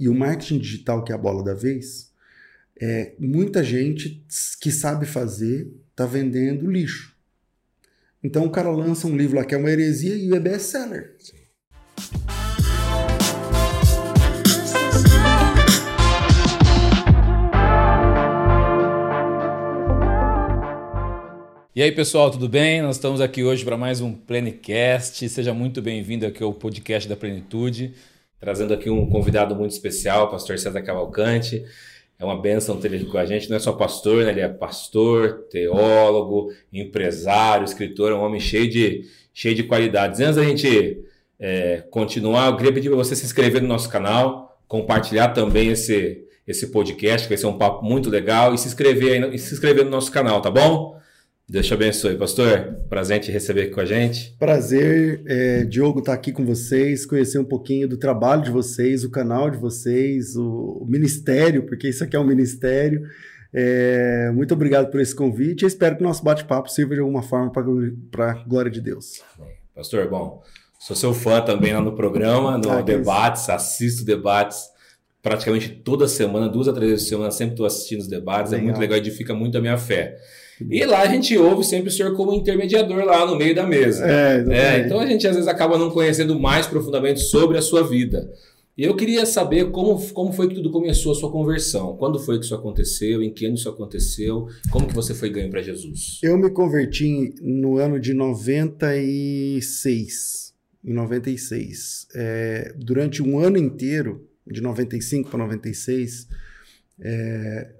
E o marketing digital, que é a bola da vez, é, muita gente que sabe fazer está vendendo lixo. Então o cara lança um livro lá que é uma heresia e é best-seller. E aí, pessoal, tudo bem? Nós estamos aqui hoje para mais um Plenicast. Seja muito bem-vindo aqui ao podcast da Plenitude, trazendo aqui um convidado muito especial, o pastor César Cavalcante. É uma benção ter ele com a gente. Não é só pastor, né? ele é pastor, teólogo, empresário, escritor, é um homem cheio de, cheio de qualidades. Antes da gente é, continuar, eu queria pedir para você se inscrever no nosso canal, compartilhar também esse, esse podcast, que vai ser um papo muito legal, e se inscrever, aí, se inscrever no nosso canal, tá bom? Deus te abençoe, pastor. Prazer te receber aqui com a gente. Prazer, é, Diogo, estar tá aqui com vocês, conhecer um pouquinho do trabalho de vocês, o canal de vocês, o, o ministério, porque isso aqui é um ministério. É, muito obrigado por esse convite. Eu espero que o nosso bate-papo sirva de alguma forma para a glória de Deus. Pastor, bom, sou seu fã também lá no programa, no ah, Debates, isso. assisto debates praticamente toda semana, duas a três vezes por semana, sempre estou assistindo os debates. Legal. É muito legal, edifica muito a minha fé. E lá a gente ouve sempre o senhor como intermediador lá no meio da mesa. É, é, então a gente às vezes acaba não conhecendo mais profundamente sobre a sua vida. E eu queria saber como, como foi que tudo começou a sua conversão. Quando foi que isso aconteceu? Em que ano isso aconteceu? Como que você foi ganho para Jesus? Eu me converti no ano de 96. Em 96. É, durante um ano inteiro, de 95 para 96, é,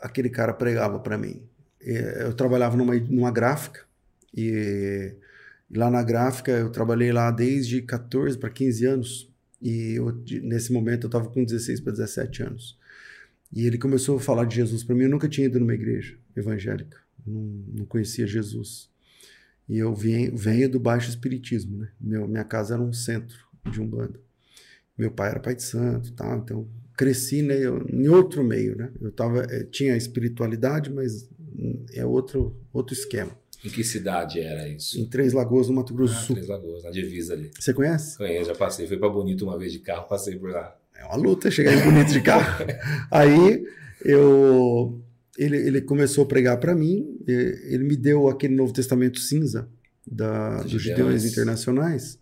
aquele cara pregava para mim. É, eu trabalhava numa, numa gráfica e, lá na gráfica eu trabalhei lá desde 14 para 15 anos e eu, nesse momento eu estava com 16 para 17 anos. E ele começou a falar de Jesus para mim. Eu nunca tinha ido numa igreja evangélica, não, não conhecia Jesus. E eu venho, venho do baixo espiritismo, né? Meu, minha casa era um centro de umbanda. Meu pai era pai de santo, tá? Então cresci né, em outro meio, né? Eu tava, eh, tinha espiritualidade, mas é outro, outro esquema. Em que cidade era isso? Em Três Lagoas, no Mato Grosso do ah, Sul. Três Lagoas, na divisa ali. Você conhece? Conheço, já passei. Fui para Bonito uma vez de carro, passei por lá. É uma luta chegar em Bonito de carro. Aí eu ele, ele começou a pregar para mim, ele me deu aquele Novo Testamento cinza da, dos Judeus Internacionais,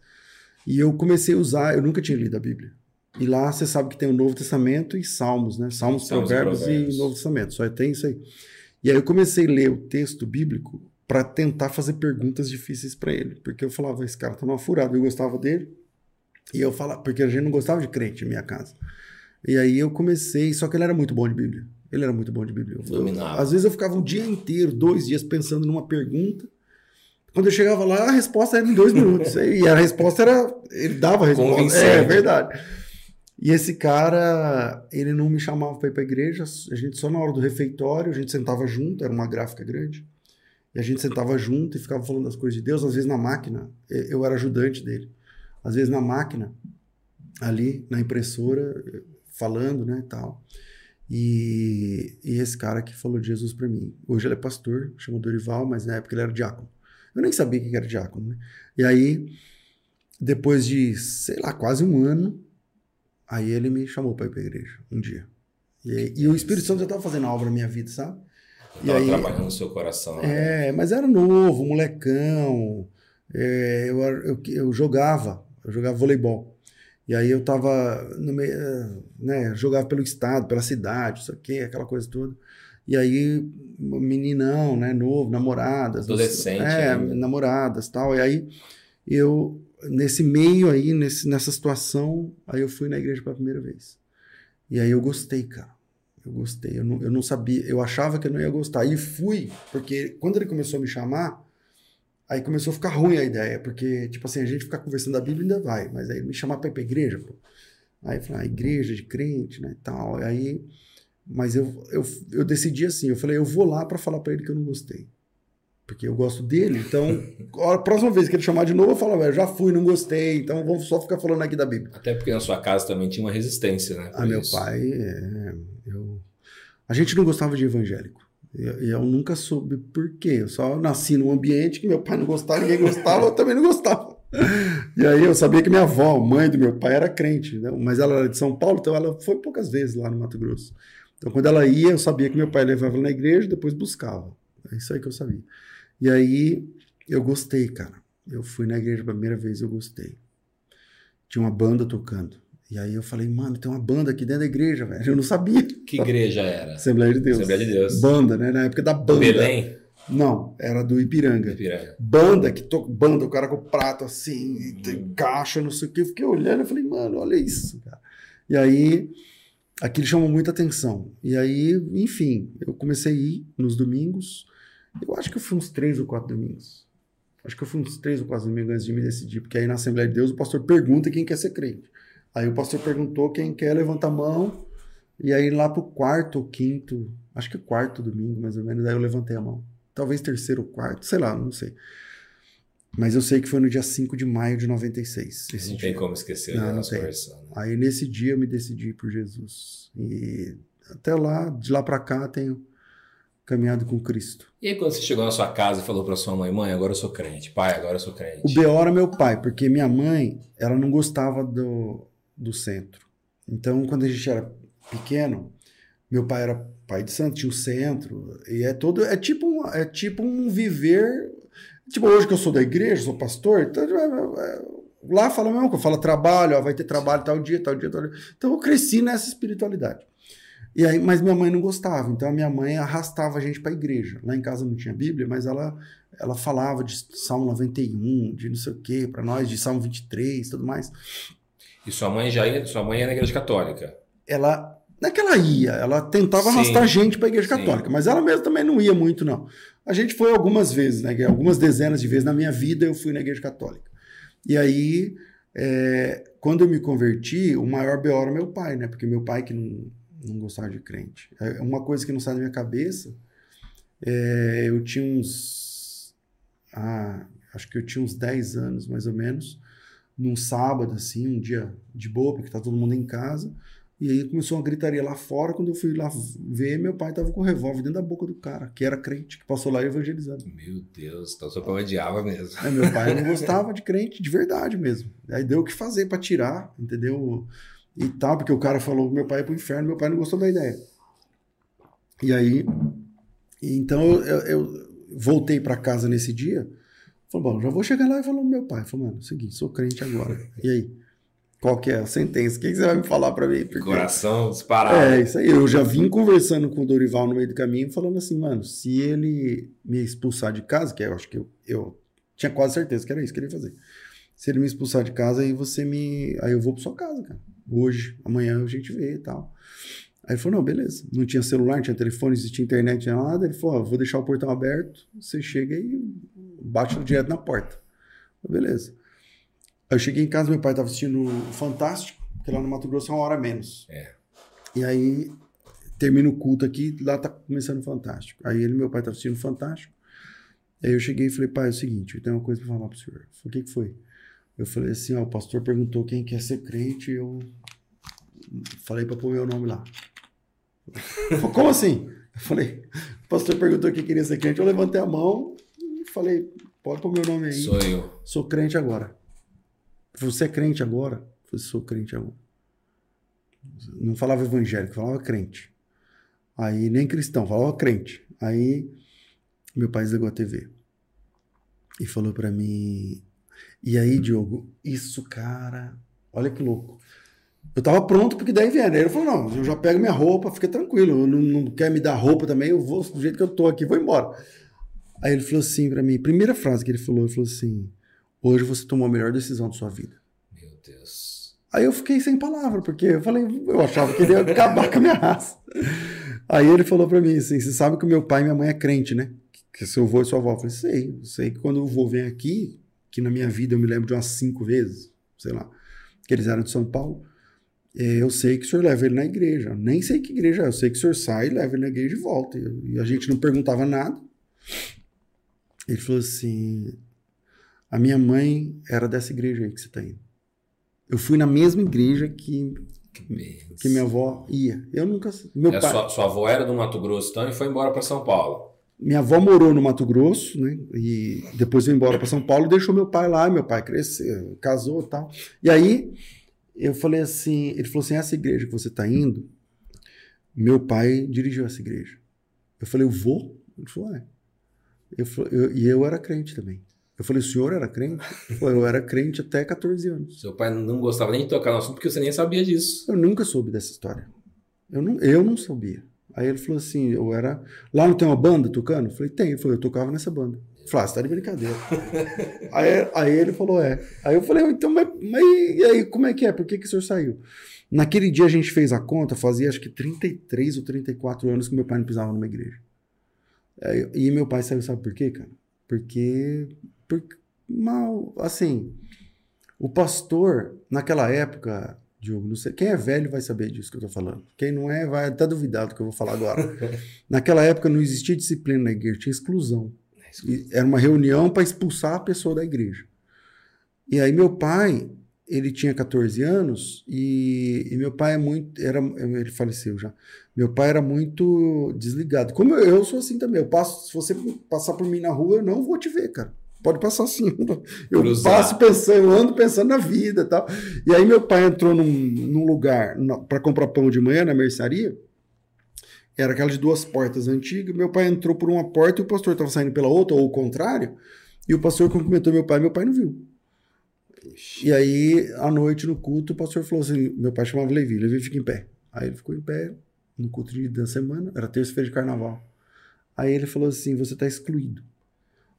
e eu comecei a usar, eu nunca tinha lido a Bíblia. E lá você sabe que tem o Novo Testamento e Salmos, né? Salmos, Salmos provérbios, e, provérbios, e Novo Testamento, só tem isso aí. E aí eu comecei a ler o texto bíblico para tentar fazer perguntas difíceis para ele, porque eu falava, esse cara tá numa furada, eu gostava dele, e eu falava, porque a gente não gostava de crente em minha casa. E aí eu comecei, só que ele era muito bom de Bíblia. Ele era muito bom de Bíblia. Eu, às vezes eu ficava um dia inteiro, dois dias pensando numa pergunta. Quando eu chegava lá, a resposta era em dois minutos. e a resposta era. Ele dava a resposta. É, é verdade. E esse cara, ele não me chamava para ir para a igreja, a gente só na hora do refeitório, a gente sentava junto, era uma gráfica grande, e a gente sentava junto e ficava falando das coisas de Deus, às vezes na máquina, eu era ajudante dele, às vezes na máquina, ali na impressora, falando, né, e tal. E, e esse cara que falou de Jesus para mim, hoje ele é pastor, chama Dorival, mas na época ele era diácono. Eu nem sabia que era diácono, né? E aí, depois de, sei lá, quase um ano, Aí ele me chamou para ir para a igreja um dia. E, e, o Espírito Santo já estava fazendo a obra na minha vida, sabe? Estava trabalhando no seu coração. Né? É, mas era novo, molecão. É, eu, eu, eu, jogava, eu jogava voleibol. E aí eu tava no meio, né, jogava pelo estado, pela cidade, isso aqui, aquela coisa toda. E aí, meninão, né, novo, namoradas. Adolescente. É, ainda. namoradas tal. E aí eu nesse meio aí, nesse, nessa situação, aí eu fui na igreja pela primeira vez. E aí eu gostei, cara. Eu gostei. Eu não, eu não sabia, eu achava que eu não ia gostar. E fui, porque quando ele começou a me chamar, aí começou a ficar ruim a ideia, porque, tipo assim, a gente ficar conversando da Bíblia ainda vai, mas aí me chamar para ir pra igreja, pô. Aí falei, ah, igreja de crente, né, tal. Aí, mas eu, eu, eu decidi assim, eu falei, eu vou lá para falar para ele que eu não gostei porque eu gosto dele. Então, a próxima vez que ele chamar de novo, eu falo, velho, já fui, não gostei, então vamos só ficar falando aqui da Bíblia. Até porque na sua casa também tinha uma resistência, né? Ah, meu pai, é, eu... a gente não gostava de evangélico. E eu, eu, nunca soube por quê. Eu só nasci num ambiente que meu pai não gostava, ninguém gostava, eu também não gostava. e aí eu sabia que minha avó, mãe do meu pai, era crente, né? mas ela era de São Paulo, então ela foi poucas vezes lá no Mato Grosso. Então quando ela ia, eu sabia que meu pai levava na igreja e depois buscava. É isso aí que eu sabia. E aí eu gostei, cara. Eu fui na igreja a primeira vez, eu gostei. Tinha uma banda tocando. E aí eu falei, mano, tem uma banda aqui dentro da igreja, velho. Eu não sabia. Que igreja era? Assembleia de Deus. Assembleia de Deus. Banda, né? Na época da banda. Belém? Não, era do Ipiranga. Ipiranga. Banda, que to... banda, o cara com o prato assim, tem caixa, não sei o que. Eu fiquei olhando e falei, mano, olha isso, cara. E aí, aquilo chamou muita atenção. E aí, enfim, eu comecei a ir nos domingos. Eu acho que eu fui uns três ou quatro domingos. Acho que eu fui uns três ou quatro domingos antes de me decidir, porque aí na Assembleia de Deus o pastor pergunta quem quer ser crente. Aí o pastor perguntou quem quer, levanta a mão. E aí lá pro quarto ou quinto, acho que quarto domingo mais ou menos, aí eu levantei a mão talvez terceiro ou quarto, sei lá, não sei. Mas eu sei que foi no dia 5 de maio de 96. Não dia. tem como esquecer não, nossa versão. Né? Aí nesse dia eu me decidi por Jesus. E até lá, de lá para cá, tenho caminhado com Cristo. E aí quando você chegou na sua casa e falou para sua mãe, mãe, agora eu sou crente, pai, agora eu sou crente. O B.O. era meu pai, porque minha mãe, ela não gostava do, do centro. Então, quando a gente era pequeno, meu pai era pai de santo, tinha o centro, e é todo, é tipo um, é tipo um viver, tipo hoje que eu sou da igreja, sou pastor, então, é, é, lá fala mesmo fala trabalho, ó, vai ter trabalho tal dia, tal dia, tal dia. Então eu cresci nessa espiritualidade. E aí, mas minha mãe não gostava, então a minha mãe arrastava a gente para a igreja. Lá em casa não tinha Bíblia, mas ela ela falava de Salmo 91, de não sei o quê, para nós, de Salmo 23, tudo mais. E sua mãe já ia, sua mãe é na igreja católica? Ela não é que ela ia, ela tentava sim, arrastar gente para a igreja católica, sim. mas ela mesma também não ia muito, não. A gente foi algumas vezes, né? Algumas dezenas de vezes na minha vida eu fui na igreja católica. E aí, é, quando eu me converti, o maior B.O. era meu pai, né? Porque meu pai que não, não gostava de crente. É uma coisa que não sai da minha cabeça, é, eu tinha uns. Ah, acho que eu tinha uns 10 anos, mais ou menos, num sábado, assim, um dia de boa, porque tá todo mundo em casa. E aí começou uma gritaria lá fora. Quando eu fui lá ver, meu pai tava com um revólver dentro da boca do cara, que era crente, que passou lá evangelizando. Meu Deus, então seu pai odiava mesmo. É, meu pai não gostava de crente de verdade mesmo. Aí deu o que fazer para tirar, entendeu? E tal, porque o cara falou que meu pai ia pro inferno, meu pai não gostou da ideia. E aí, então eu, eu voltei para casa nesse dia. Falei, bom, já vou chegar lá e falar pro meu pai. Falei, mano, é seguinte, sou crente agora. E aí? Qual que é a sentença? O que, que você vai me falar para mim? Porque... Coração disparado. É, isso aí. Eu já vim conversando com o Dorival no meio do caminho, falando assim, mano, se ele me expulsar de casa, que eu acho que eu, eu tinha quase certeza que era isso que ele ia fazer. Se ele me expulsar de casa, aí você me. Aí eu vou pra sua casa, cara. Hoje, amanhã a gente vê e tal. Aí ele falou: não, beleza. Não tinha celular, não tinha telefone, não existia internet, não tinha nada. Ele falou: vou deixar o portão aberto, você chega e bate direto na porta. Falei, beleza. Eu cheguei em casa, meu pai estava assistindo Fantástico, porque lá no Mato Grosso é uma hora menos. É. E aí termina o culto aqui, lá tá começando o Fantástico. Aí ele, meu pai, estava assistindo Fantástico. Aí eu cheguei e falei, pai, é o seguinte, eu tenho uma coisa para falar pro senhor. Falei, o que, que foi? Eu falei assim, ó, o pastor perguntou quem quer ser crente, eu falei para pôr meu nome lá. Falei, Como assim? Eu falei, o pastor perguntou quem queria ser crente, eu levantei a mão e falei, pode pôr meu nome aí. Sou eu. Sou crente agora. Você é crente agora? Eu sou crente agora. Não falava evangélico, falava crente. Aí nem cristão, falava crente. Aí meu pai desligou a TV e falou para mim: "E aí, Diogo, isso, cara, olha que louco. Eu tava pronto porque daí vier. Aí ele falou: "Não, eu já pego minha roupa, fica tranquilo. Não, não quer me dar roupa também, eu vou do jeito que eu tô aqui, vou embora." Aí ele falou assim para mim, primeira frase que ele falou, ele falou assim: Hoje você tomou a melhor decisão da sua vida. Meu Deus. Aí eu fiquei sem palavra, porque eu falei, eu achava que ele ia acabar com a minha raça. Aí ele falou para mim assim: você sabe que o meu pai e minha mãe é crente, né? Que seu avô e sua avó. Eu falei, sei, sei que quando o avô vem aqui, que na minha vida eu me lembro de umas cinco vezes, sei lá, que eles eram de São Paulo. É, eu sei que o senhor leva ele na igreja. Nem sei que igreja é. Eu sei que o senhor sai, leva ele na igreja e volta. E a gente não perguntava nada. Ele falou assim: a minha mãe era dessa igreja aí que você está indo. Eu fui na mesma igreja que, que minha avó ia. Eu nunca. Meu é, pai. Sua, sua avó era do Mato Grosso então e foi embora para São Paulo. Minha avó morou no Mato Grosso, né? E depois veio embora para São Paulo, deixou meu pai lá, meu pai cresceu, casou e tal. E aí eu falei assim, ele falou assim, essa igreja que você está indo, meu pai dirigiu essa igreja. Eu falei, eu vou? Ele falou, é. Eu, eu, e eu era crente também. Eu falei, o senhor era crente? Ele falou, eu era crente até 14 anos. Seu pai não gostava nem de tocar no assunto porque você nem sabia disso. Eu nunca soube dessa história. Eu não, eu não sabia. Aí ele falou assim, eu era... Lá não tem uma banda tocando? Eu falei, tem. Ele falou, eu tocava nessa banda. Eu falei, ah, você tá de brincadeira. aí, aí ele falou, é. Aí eu falei, então, mas, mas e aí, como é que é? Por que, que o senhor saiu? Naquele dia a gente fez a conta, fazia acho que 33 ou 34 anos que meu pai não pisava numa igreja. Aí, e meu pai saiu, sabe por quê, cara? Porque, porque mal, assim, o pastor, naquela época, Diogo, não sei, quem é velho vai saber disso que eu tô falando. Quem não é, vai até duvidar do que eu vou falar agora. naquela época não existia disciplina na igreja, tinha exclusão. E era uma reunião para expulsar a pessoa da igreja. E aí meu pai, ele tinha 14 anos e, e, meu pai é muito era ele faleceu já meu pai era muito desligado como eu, eu, sou assim também eu passo se você passar por mim na rua eu não vou te ver cara pode passar assim eu Cruzar. passo pensando eu ando pensando na vida tal e aí meu pai entrou num, num lugar para comprar pão de manhã na mercearia era aquela de duas portas antigas meu pai entrou por uma porta e o pastor estava saindo pela outra ou o contrário e o pastor cumprimentou meu pai meu pai não viu e aí, à noite, no culto, o pastor falou assim: meu pai chamava Levi, Levi fica em pé. Aí ele ficou em pé no culto de, da semana, era terça-feira de carnaval. Aí ele falou assim: você está excluído.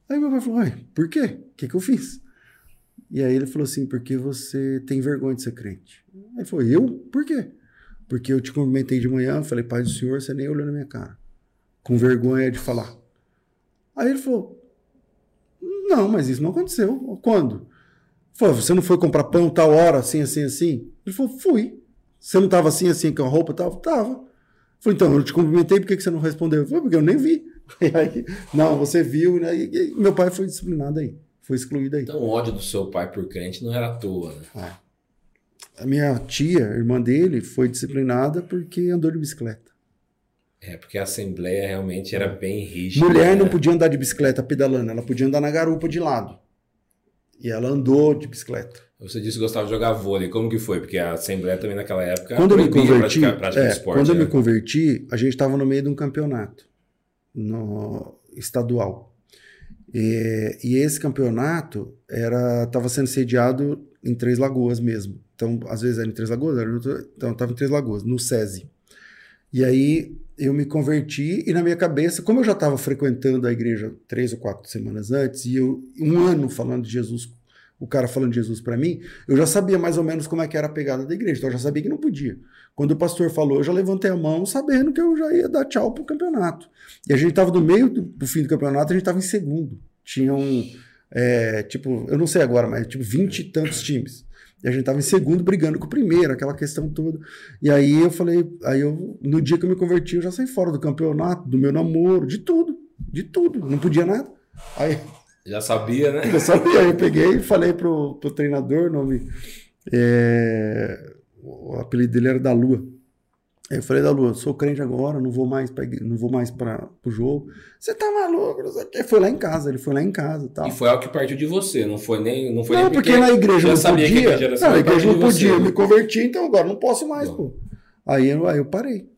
Aí meu pai falou: ué, por quê? O que, que eu fiz? E aí ele falou assim: porque você tem vergonha de ser crente. Aí falou: eu? Por quê? Porque eu te cumprimentei de manhã, falei: Pai do Senhor, você nem olhou na minha cara. Com vergonha de falar. Aí ele falou: não, mas isso não aconteceu. Quando? Falou, você não foi comprar pão tal hora, assim, assim, assim? Ele falou, fui. Você não estava assim, assim, com a roupa tal? Tava. Falei, então, eu te cumprimentei, por que, você não respondeu? Falou, porque eu nem vi. E aí, não, você viu, né? E, e meu pai foi disciplinado aí. Foi excluído aí. Então o ódio do seu pai por crente não era à toa, né? É. A minha tia, irmã dele, foi disciplinada porque andou de bicicleta. É, porque a Assembleia realmente era bem rígida. Mulher né? não podia andar de bicicleta pedalando, ela podia andar na garupa de lado. E ela andou de bicicleta. Você disse que gostava de jogar vôlei. Como que foi? Porque a Assembleia também naquela época quando eu me converti, é, esporte, Quando né? eu me converti, a gente estava no meio de um campeonato no estadual. E, e esse campeonato era estava sendo sediado em Três Lagoas mesmo. Então, às vezes era em Três Lagoas, era, então estava em Três Lagoas, no SESI. E aí eu me converti e na minha cabeça, como eu já estava frequentando a igreja três ou quatro semanas antes e eu um ano falando de Jesus, o cara falando de Jesus para mim, eu já sabia mais ou menos como é que era a pegada da igreja, então eu já sabia que não podia. Quando o pastor falou, eu já levantei a mão sabendo que eu já ia dar tchau pro campeonato. E a gente estava no meio do, do, fim do campeonato, a gente estava em segundo. Tinham, é, tipo, eu não sei agora, mas tipo, vinte e tantos times. E a gente tava em segundo brigando com o primeiro, aquela questão toda. E aí eu falei, aí eu, no dia que eu me converti, eu já saí fora do campeonato, do meu namoro, de tudo, de tudo, não podia nada. Aí já sabia, né? Já sabia. Aí eu peguei e falei pro, pro treinador, nome. É, o apelido dele era da Lua. Aí eu falei da Lua, sou crente agora, não vou mais para não vou mais para o jogo. Você tá maluco? Ele foi lá em casa, ele foi lá em casa, tal. E foi algo que partiu de você, não foi nem não foi Não, nem porque, porque, na igreja não podia. Que a igreja, não, a igreja não podia, eu me converti, então agora não posso mais, não. pô. Aí eu, aí eu parei.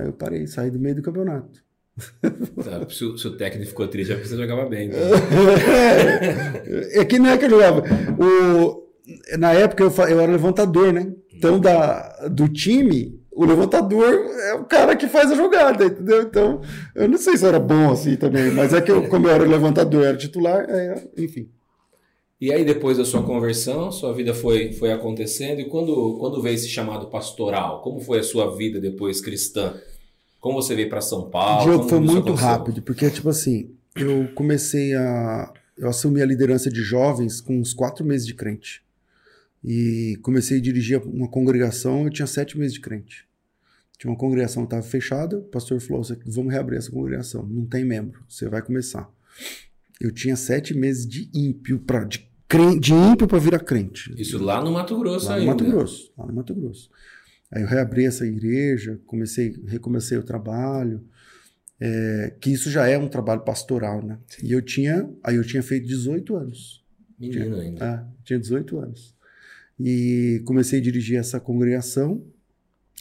Aí eu parei, saí do meio do campeonato. Tá, se, o, se, o, técnico ficou triste, é porque você jogava bem. Então. é, que não é que eu jogava. O, na época eu, eu era levantador, né? Então, da, do time, o levantador é o cara que faz a jogada, entendeu? Então, eu não sei se era bom assim também, mas é que eu, como eu era levantador, era titular, é, enfim. E aí, depois da sua conversão, sua vida foi, foi acontecendo, e quando, quando veio esse chamado pastoral? Como foi a sua vida depois cristã? Como você veio para São Paulo? O jogo foi muito rápido, porque, tipo assim, eu comecei a. Eu assumi a liderança de jovens com uns quatro meses de crente. E comecei a dirigir uma congregação, eu tinha sete meses de crente. Tinha uma congregação que estava fechada, o pastor falou: vamos reabrir essa congregação, não tem membro, você vai começar. Eu tinha sete meses de ímpio, pra, de, crente, de ímpio para virar crente. Isso lá no Mato Grosso lá ainda? No Mato Grosso, lá no Mato Grosso. Aí eu reabri essa igreja, comecei, recomecei o trabalho. É, que isso já é um trabalho pastoral, né? E eu tinha, aí eu tinha feito 18 anos. Menino tinha, ainda. É, tinha 18 anos. E comecei a dirigir essa congregação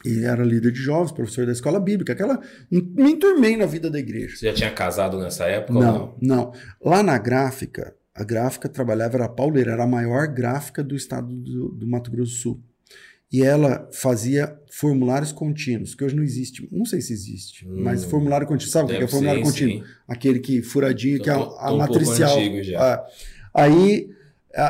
e era líder de jovens, professor da escola bíblica, aquela me enturmei na vida da igreja. Você já tinha casado nessa época? Não, não, não. Lá na gráfica, a gráfica trabalhava, era a Pauleira, era a maior gráfica do estado do, do Mato Grosso do Sul. E ela fazia formulários contínuos, que hoje não existe, não sei se existe, hum, mas formulário contínuo, sabe o que é formulário sim, contínuo? Sim. Aquele que furadinho, tô, que é a, a matricial. Um ah, aí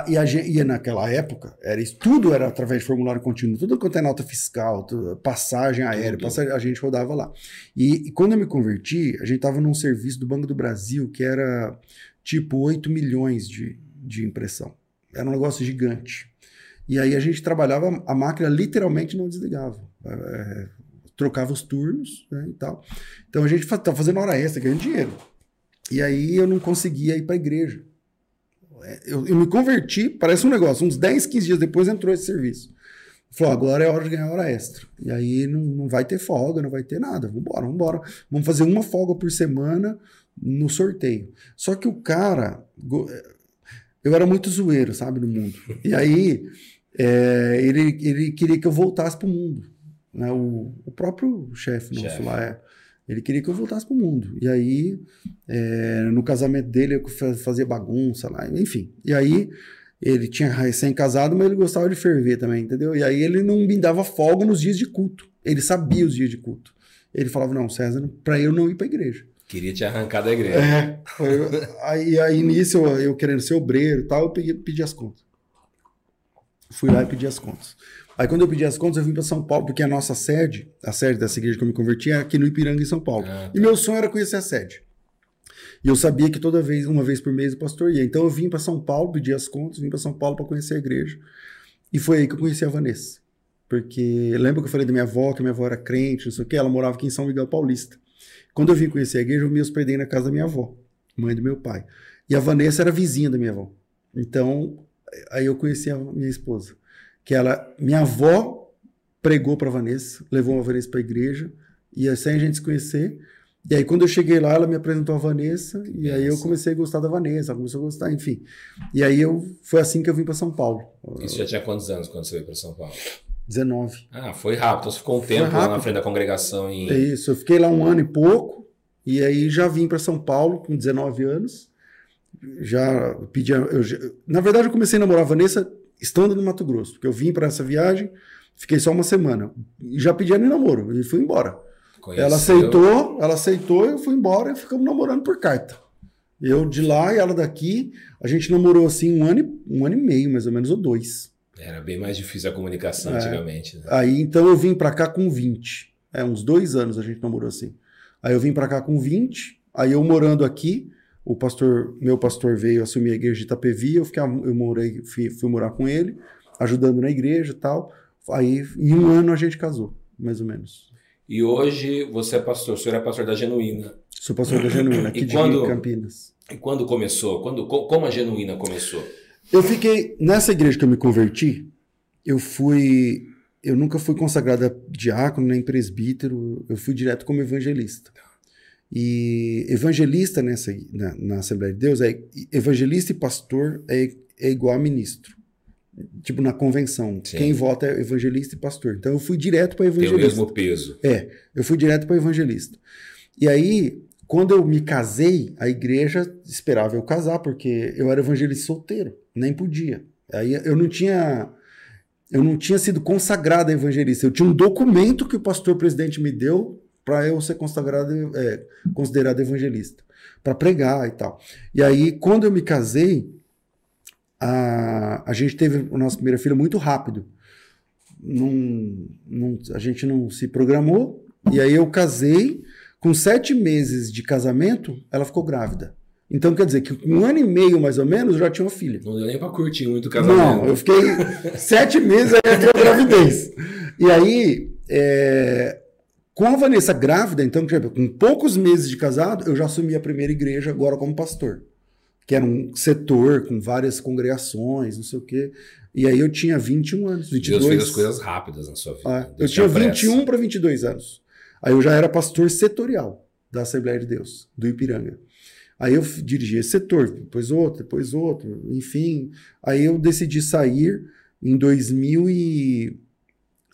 e, a, e naquela época, era isso, tudo era através de formulário contínuo, tudo quanto é nota fiscal, tudo, passagem aérea, passagem, a gente rodava lá. E, e, quando eu me converti, a gente estava num serviço do Banco do Brasil que era tipo 8 milhões de, de impressão. Era um negócio gigante. E aí a gente trabalhava, a máquina literalmente não desligava. É, trocava os turnos né, e tal. Então a gente estava fazendo hora extra, ganhando dinheiro. E aí eu não conseguia ir para a igreja. É, eu, eu, me converti, parece um negócio, uns 10, 15 dias depois entrou esse serviço. Falou, agora é hora de ganhar hora extra. E aí não, não vai ter folga, não vai ter nada. Vambora, vambora. Vamos fazer uma folga por semana no sorteio. Só que o cara, eu era muito zoeiro, sabe, no mundo. E aí é, ele, ele queria que eu voltasse para o mundo. Né? O, o próprio chefe nosso chef. lá é. Ele queria que eu voltasse para o mundo. E aí, é, no casamento dele, eu fazia bagunça lá, enfim. E aí, ele tinha recém-casado, mas ele gostava de ferver também, entendeu? E aí, ele não me dava folga nos dias de culto. Ele sabia os dias de culto. Ele falava: Não, César, para eu não ir para a igreja. Queria te arrancar da igreja. É. aí, aí, nisso, eu, eu querendo ser obreiro e tal, eu pedi, pedi as contas. Fui lá e pedi as contas. Aí quando eu pedi as contas, eu vim para São Paulo, porque a nossa sede, a sede dessa igreja que eu me converti, é aqui no Ipiranga, em São Paulo. Ah, tá. E meu sonho era conhecer a sede. E eu sabia que toda vez, uma vez por mês, o pastor ia. Então eu vim para São Paulo, pedi as contas, vim para São Paulo para conhecer a igreja. E foi aí que eu conheci a Vanessa. Porque lembra que eu falei da minha avó, que minha avó era crente, não sei o quê? Ela morava aqui em São Miguel Paulista. Quando eu vim conhecer a igreja, eu me hospedei na casa da minha avó, mãe do meu pai. E a Vanessa era vizinha da minha avó. Então, aí eu conheci a minha esposa que ela, minha avó pregou para Vanessa, levou a Vanessa para a igreja, e assim a gente se conhecer. E aí, quando eu cheguei lá, ela me apresentou a Vanessa, e aí eu comecei a gostar da Vanessa, ela começou a gostar, enfim. E aí eu foi assim que eu vim para São Paulo. Isso já tinha quantos anos quando você veio para São Paulo? 19. Ah, foi rápido. Então você ficou um tempo lá na frente da congregação em. É isso, eu fiquei lá um ano e pouco, e aí já vim para São Paulo com 19 anos. Já pedi. Eu, na verdade, eu comecei a namorar a Vanessa estando no Mato Grosso, porque eu vim para essa viagem, fiquei só uma semana e já pedi ela em namoro e fui embora. Conheceu. Ela aceitou, ela aceitou, eu fui embora e ficamos namorando por carta. Eu de lá e ela daqui, a gente namorou assim um ano, um ano e meio, mais ou menos, ou dois. Era bem mais difícil a comunicação é. antigamente. Né? Aí então eu vim para cá com 20. É, uns dois anos a gente namorou assim. Aí eu vim para cá com 20, aí eu morando aqui, o pastor, meu pastor veio assumir a igreja de Itapevi, eu fiquei, eu morei, fui, fui morar com ele, ajudando na igreja e tal. Aí, em um ano a gente casou, mais ou menos. E hoje você é pastor, o senhor é pastor da Genuína. Sou pastor da Genuína, aqui quando, de Campinas. E quando começou? Quando, como a Genuína começou? Eu fiquei, nessa igreja que eu me converti, eu fui, eu nunca fui consagrado a diácono nem presbítero, eu fui direto como evangelista. E evangelista nessa, na, na, Assembleia de Deus é evangelista e pastor é, é igual a ministro. Tipo na convenção. Sim. Quem vota é evangelista e pastor. Então eu fui direto para evangelista. Tem o mesmo peso. É, eu fui direto para evangelista. E aí, quando eu me casei, a igreja esperava eu casar, porque eu era evangelista solteiro, nem podia. Aí eu não tinha eu não tinha sido consagrado a evangelista. Eu tinha um documento que o pastor presidente me deu para eu ser consagrado, é, considerado evangelista, para pregar e tal. E aí, quando eu me casei, a, a gente teve a nossa primeira filha muito rápido. Num, num, a gente não se programou, e aí eu casei. Com sete meses de casamento, ela ficou grávida. Então quer dizer que um ano e meio, mais ou menos, eu já tinha uma filha. Não deu nem pra curtir muito o casamento. Não, eu fiquei sete meses aí entrou a gravidez. E aí, é, com a Vanessa grávida, então, com poucos meses de casado, eu já assumi a primeira igreja agora como pastor. Que era um setor com várias congregações, não sei o quê. E aí eu tinha 21 anos, 22. Deus fez as coisas rápidas na sua vida. Ah, eu tinha 21 para 22 anos. Aí eu já era pastor setorial. da Assembleia de Deus, do Ipiranga. Aí eu dirigi esse setor, depois outro, depois outro, enfim. Aí eu decidi sair em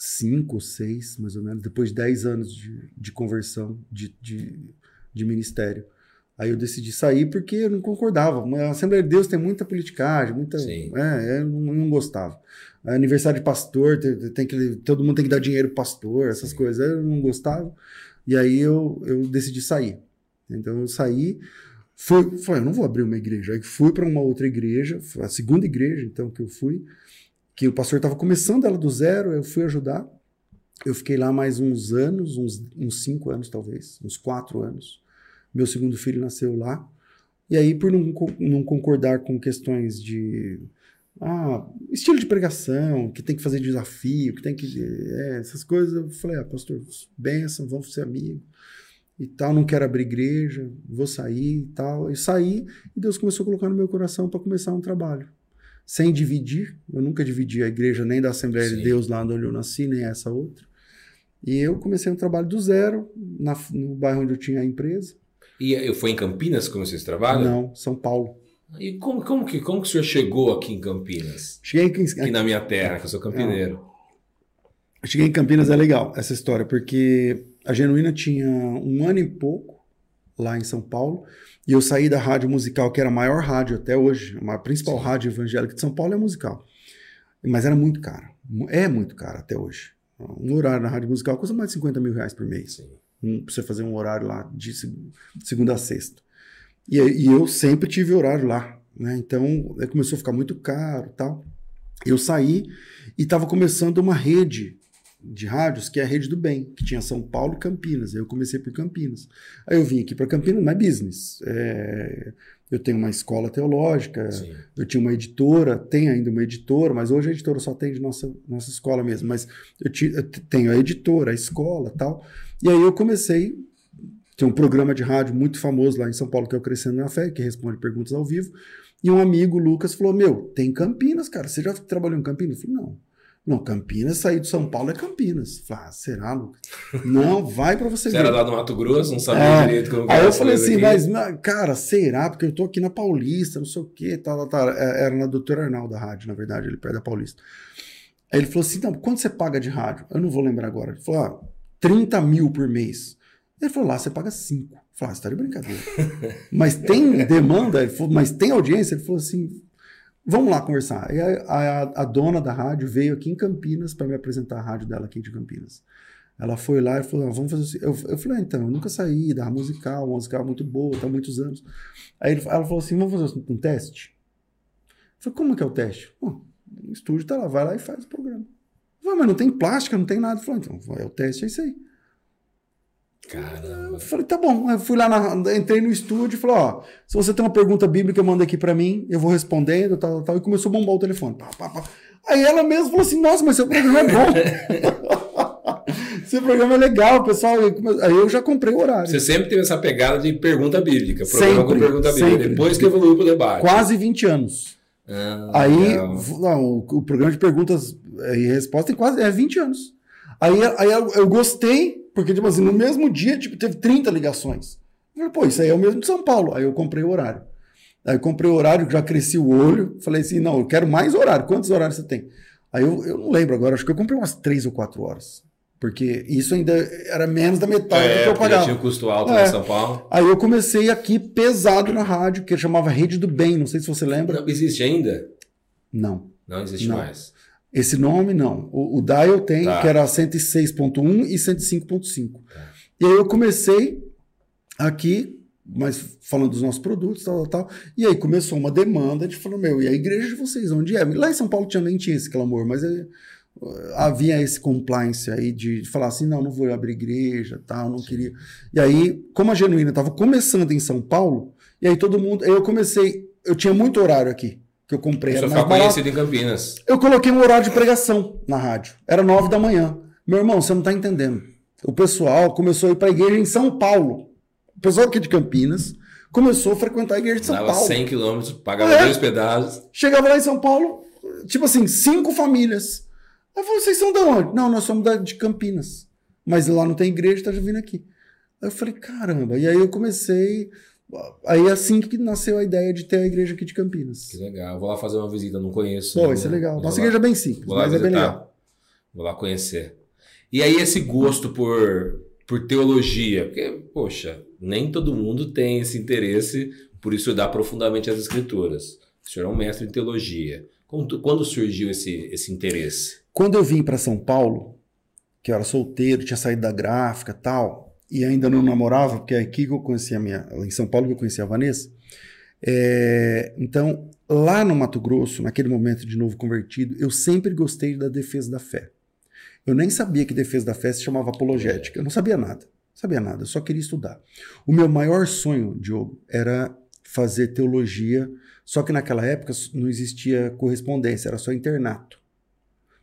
2005, 2006, mais ou menos, depois de 10 anos de, de conversão de, de, de ministério. Aí eu decidi sair porque eu não concordava. A Assembleia de Deus tem muita politicagem, muita. Sim. É, eu não, não gostava. Aniversário de pastor, tem, tem, que, todo mundo tem que dar dinheiro pro pastor, essas Sim. coisas. Eu não gostava. E aí eu, eu decidi sair. Então eu saí. Foi, foi, eu não vou abrir uma igreja. Aí fui para uma outra igreja, a segunda igreja, então, que eu fui, que o pastor estava começando ela do zero, eu fui ajudar. Eu fiquei lá mais uns anos, uns, uns cinco anos talvez, uns quatro anos. Meu segundo filho nasceu lá. E aí, por não, não concordar com questões de ah, estilo de pregação, que tem que fazer desafio, que tem que. É, essas coisas, eu falei, ah, pastor, benção, vamos ser amigos e tal, não quero abrir igreja, vou sair e tal. E saí e Deus começou a colocar no meu coração para começar um trabalho. Sem dividir, eu nunca dividi a igreja nem da Assembleia Sim. de Deus lá onde eu nasci, nem essa outra. E eu comecei um trabalho do zero, na, no bairro onde eu tinha a empresa. E eu foi em Campinas que vocês trabalham? Não, São Paulo. E como, como, que, como que o senhor chegou aqui em Campinas? Cheguei aqui, aqui na minha terra, que eu sou campineiro. Cheguei em Campinas, é legal essa história, porque a Genuína tinha um ano e pouco lá em São Paulo, e eu saí da rádio musical, que era a maior rádio até hoje, a principal Sim. rádio evangélica de São Paulo é musical. Mas era muito cara. É muito cara até hoje. Um horário na rádio musical custa mais de 50 mil reais por mês. Um, pra você fazer um horário lá de segunda a sexta. E, e eu sempre tive horário lá. Né? Então começou a ficar muito caro tal. Eu saí e estava começando uma rede de rádios, que é a Rede do Bem, que tinha São Paulo e Campinas. Aí eu comecei por Campinas. Aí eu vim aqui para Campinas, não é business. É, eu tenho uma escola teológica, Sim. eu tinha uma editora, tenho ainda uma editora, mas hoje a editora só tem de nossa, nossa escola mesmo. Mas eu, eu tenho a editora, a escola tal. E aí eu comecei. Tem um programa de rádio muito famoso lá em São Paulo, que é o Crescendo na Fé, que responde perguntas ao vivo. E um amigo, Lucas, falou: Meu, tem Campinas, cara. Você já trabalhou em Campinas? Eu falei: Não. Não, Campinas, sair de São Paulo é Campinas. Falei, ah, será, Lucas? Não, vai para você, você ver. Você era lá do Mato Grosso, não sabia é, direito como Aí eu falei assim, aqui. mas, cara, será? Porque eu tô aqui na Paulista, não sei o quê, tal, tal, tal. É, era na Doutora Arnaldo da rádio, na verdade, ele perto da Paulista. Aí ele falou assim, não, quanto você paga de rádio? Eu não vou lembrar agora. Ele falou, ah, 30 mil por mês. Ele falou, lá você paga 5. Eu falei, ah, você tá de brincadeira. mas tem demanda? Ele falou, mas tem audiência? Ele falou assim, Vamos lá conversar. A, a, a, dona da rádio veio aqui em Campinas para me apresentar a rádio dela aqui de Campinas. Ela foi lá e falou: ah, vamos fazer assim. Eu, eu falei: ah, então, eu nunca saí da musical, uma musical muito boa, tá há muitos anos. Aí ela falou assim: vamos fazer um teste? Eu falei: como que é o teste? o estúdio tá lá, vai lá e faz o programa. Falei, mas não tem plástica, não tem nada. Eu falei: então, é o teste, é isso aí. Caramba. Eu falei, tá bom. Eu fui lá, na, entrei no estúdio e falei, ó, se você tem uma pergunta bíblica, manda aqui para mim, eu vou respondendo, tal, tal, e começou a bombar o telefone. Pá, pá, pá. Aí ela mesma falou assim, nossa, mas seu programa é bom. seu programa é legal, pessoal. Aí eu já comprei o horário. Você sempre teve essa pegada de pergunta bíblica, programa sempre, com pergunta bíblica, sempre. depois que evoluiu pro debate. Quase 20 anos. Ah, aí, não, o, o, programa de perguntas e respostas tem quase é 20 anos. Aí, aí eu, eu gostei, porque, tipo assim, no mesmo dia, tipo, teve 30 ligações. Eu falei, pô, isso aí é o mesmo de São Paulo. Aí eu comprei o horário. Aí eu comprei o horário, já cresci o olho. Falei assim, não, eu quero mais horário. Quantos horários você tem? Aí eu, eu não lembro agora, acho que eu comprei umas três ou quatro horas. Porque isso ainda era menos da metade é, do que eu pagava. tinha um custo alto é. em São Paulo. Aí eu comecei aqui pesado na rádio, que chamava Rede do Bem, não sei se você lembra. Não existe ainda? Não. Não existe não. mais. Esse nome não. O, o dial tem, tá. que era 106.1 e 105.5. Tá. E aí eu comecei aqui, mas falando dos nossos produtos, tal, tal, tal. E aí começou uma demanda de falou, meu, e a igreja de vocês, onde é? Lá em São Paulo tinha, nem tinha esse clamor, mas é, havia esse compliance aí de falar assim, não, não vou abrir igreja, tal, não Sim. queria. E aí, como a Genuína estava começando em São Paulo, e aí todo mundo, eu comecei, eu tinha muito horário aqui que eu comprei. Você foi conhecido em Campinas. Eu coloquei um horário de pregação na rádio. Era nove da manhã. Meu irmão, você não está entendendo. O pessoal começou a ir para a igreja em São Paulo. O pessoal aqui de Campinas começou a frequentar a igreja de São Dava Paulo. 100 quilômetros, pagava é. dois pedaços. Chegava lá em São Paulo, tipo assim, cinco famílias. Aí eu falei, vocês são de onde? Não, nós somos de Campinas. Mas lá não tem igreja, tá vindo aqui. Aí eu falei, caramba. E aí eu comecei. Aí é assim que nasceu a ideia de ter a igreja aqui de Campinas. Que legal. Vou lá fazer uma visita, não conheço. Pô, isso é legal. Nossa igreja é bem simples, mas é bem visitar. legal. Vou lá conhecer. E aí esse gosto por, por teologia, porque, poxa, nem todo mundo tem esse interesse por estudar profundamente as escrituras. O senhor é um mestre em teologia. Quando, quando surgiu esse, esse interesse? Quando eu vim para São Paulo, que eu era solteiro, tinha saído da gráfica e tal, e ainda não namorava, porque é aqui que eu conheci a minha. Em São Paulo que eu conheci a Vanessa. É, então, lá no Mato Grosso, naquele momento de novo convertido, eu sempre gostei da defesa da fé. Eu nem sabia que defesa da fé se chamava apologética. Eu não sabia nada. Sabia nada, eu só queria estudar. O meu maior sonho, Diogo, era fazer teologia, só que naquela época não existia correspondência, era só internato.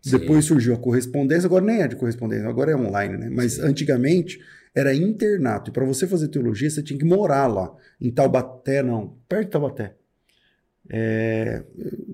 Sim. Depois surgiu a correspondência, agora nem é de correspondência, agora é online, né? Mas Sim. antigamente era internato. E para você fazer teologia, você tinha que morar lá. Em Taubaté, não. Perto de Taubaté. É,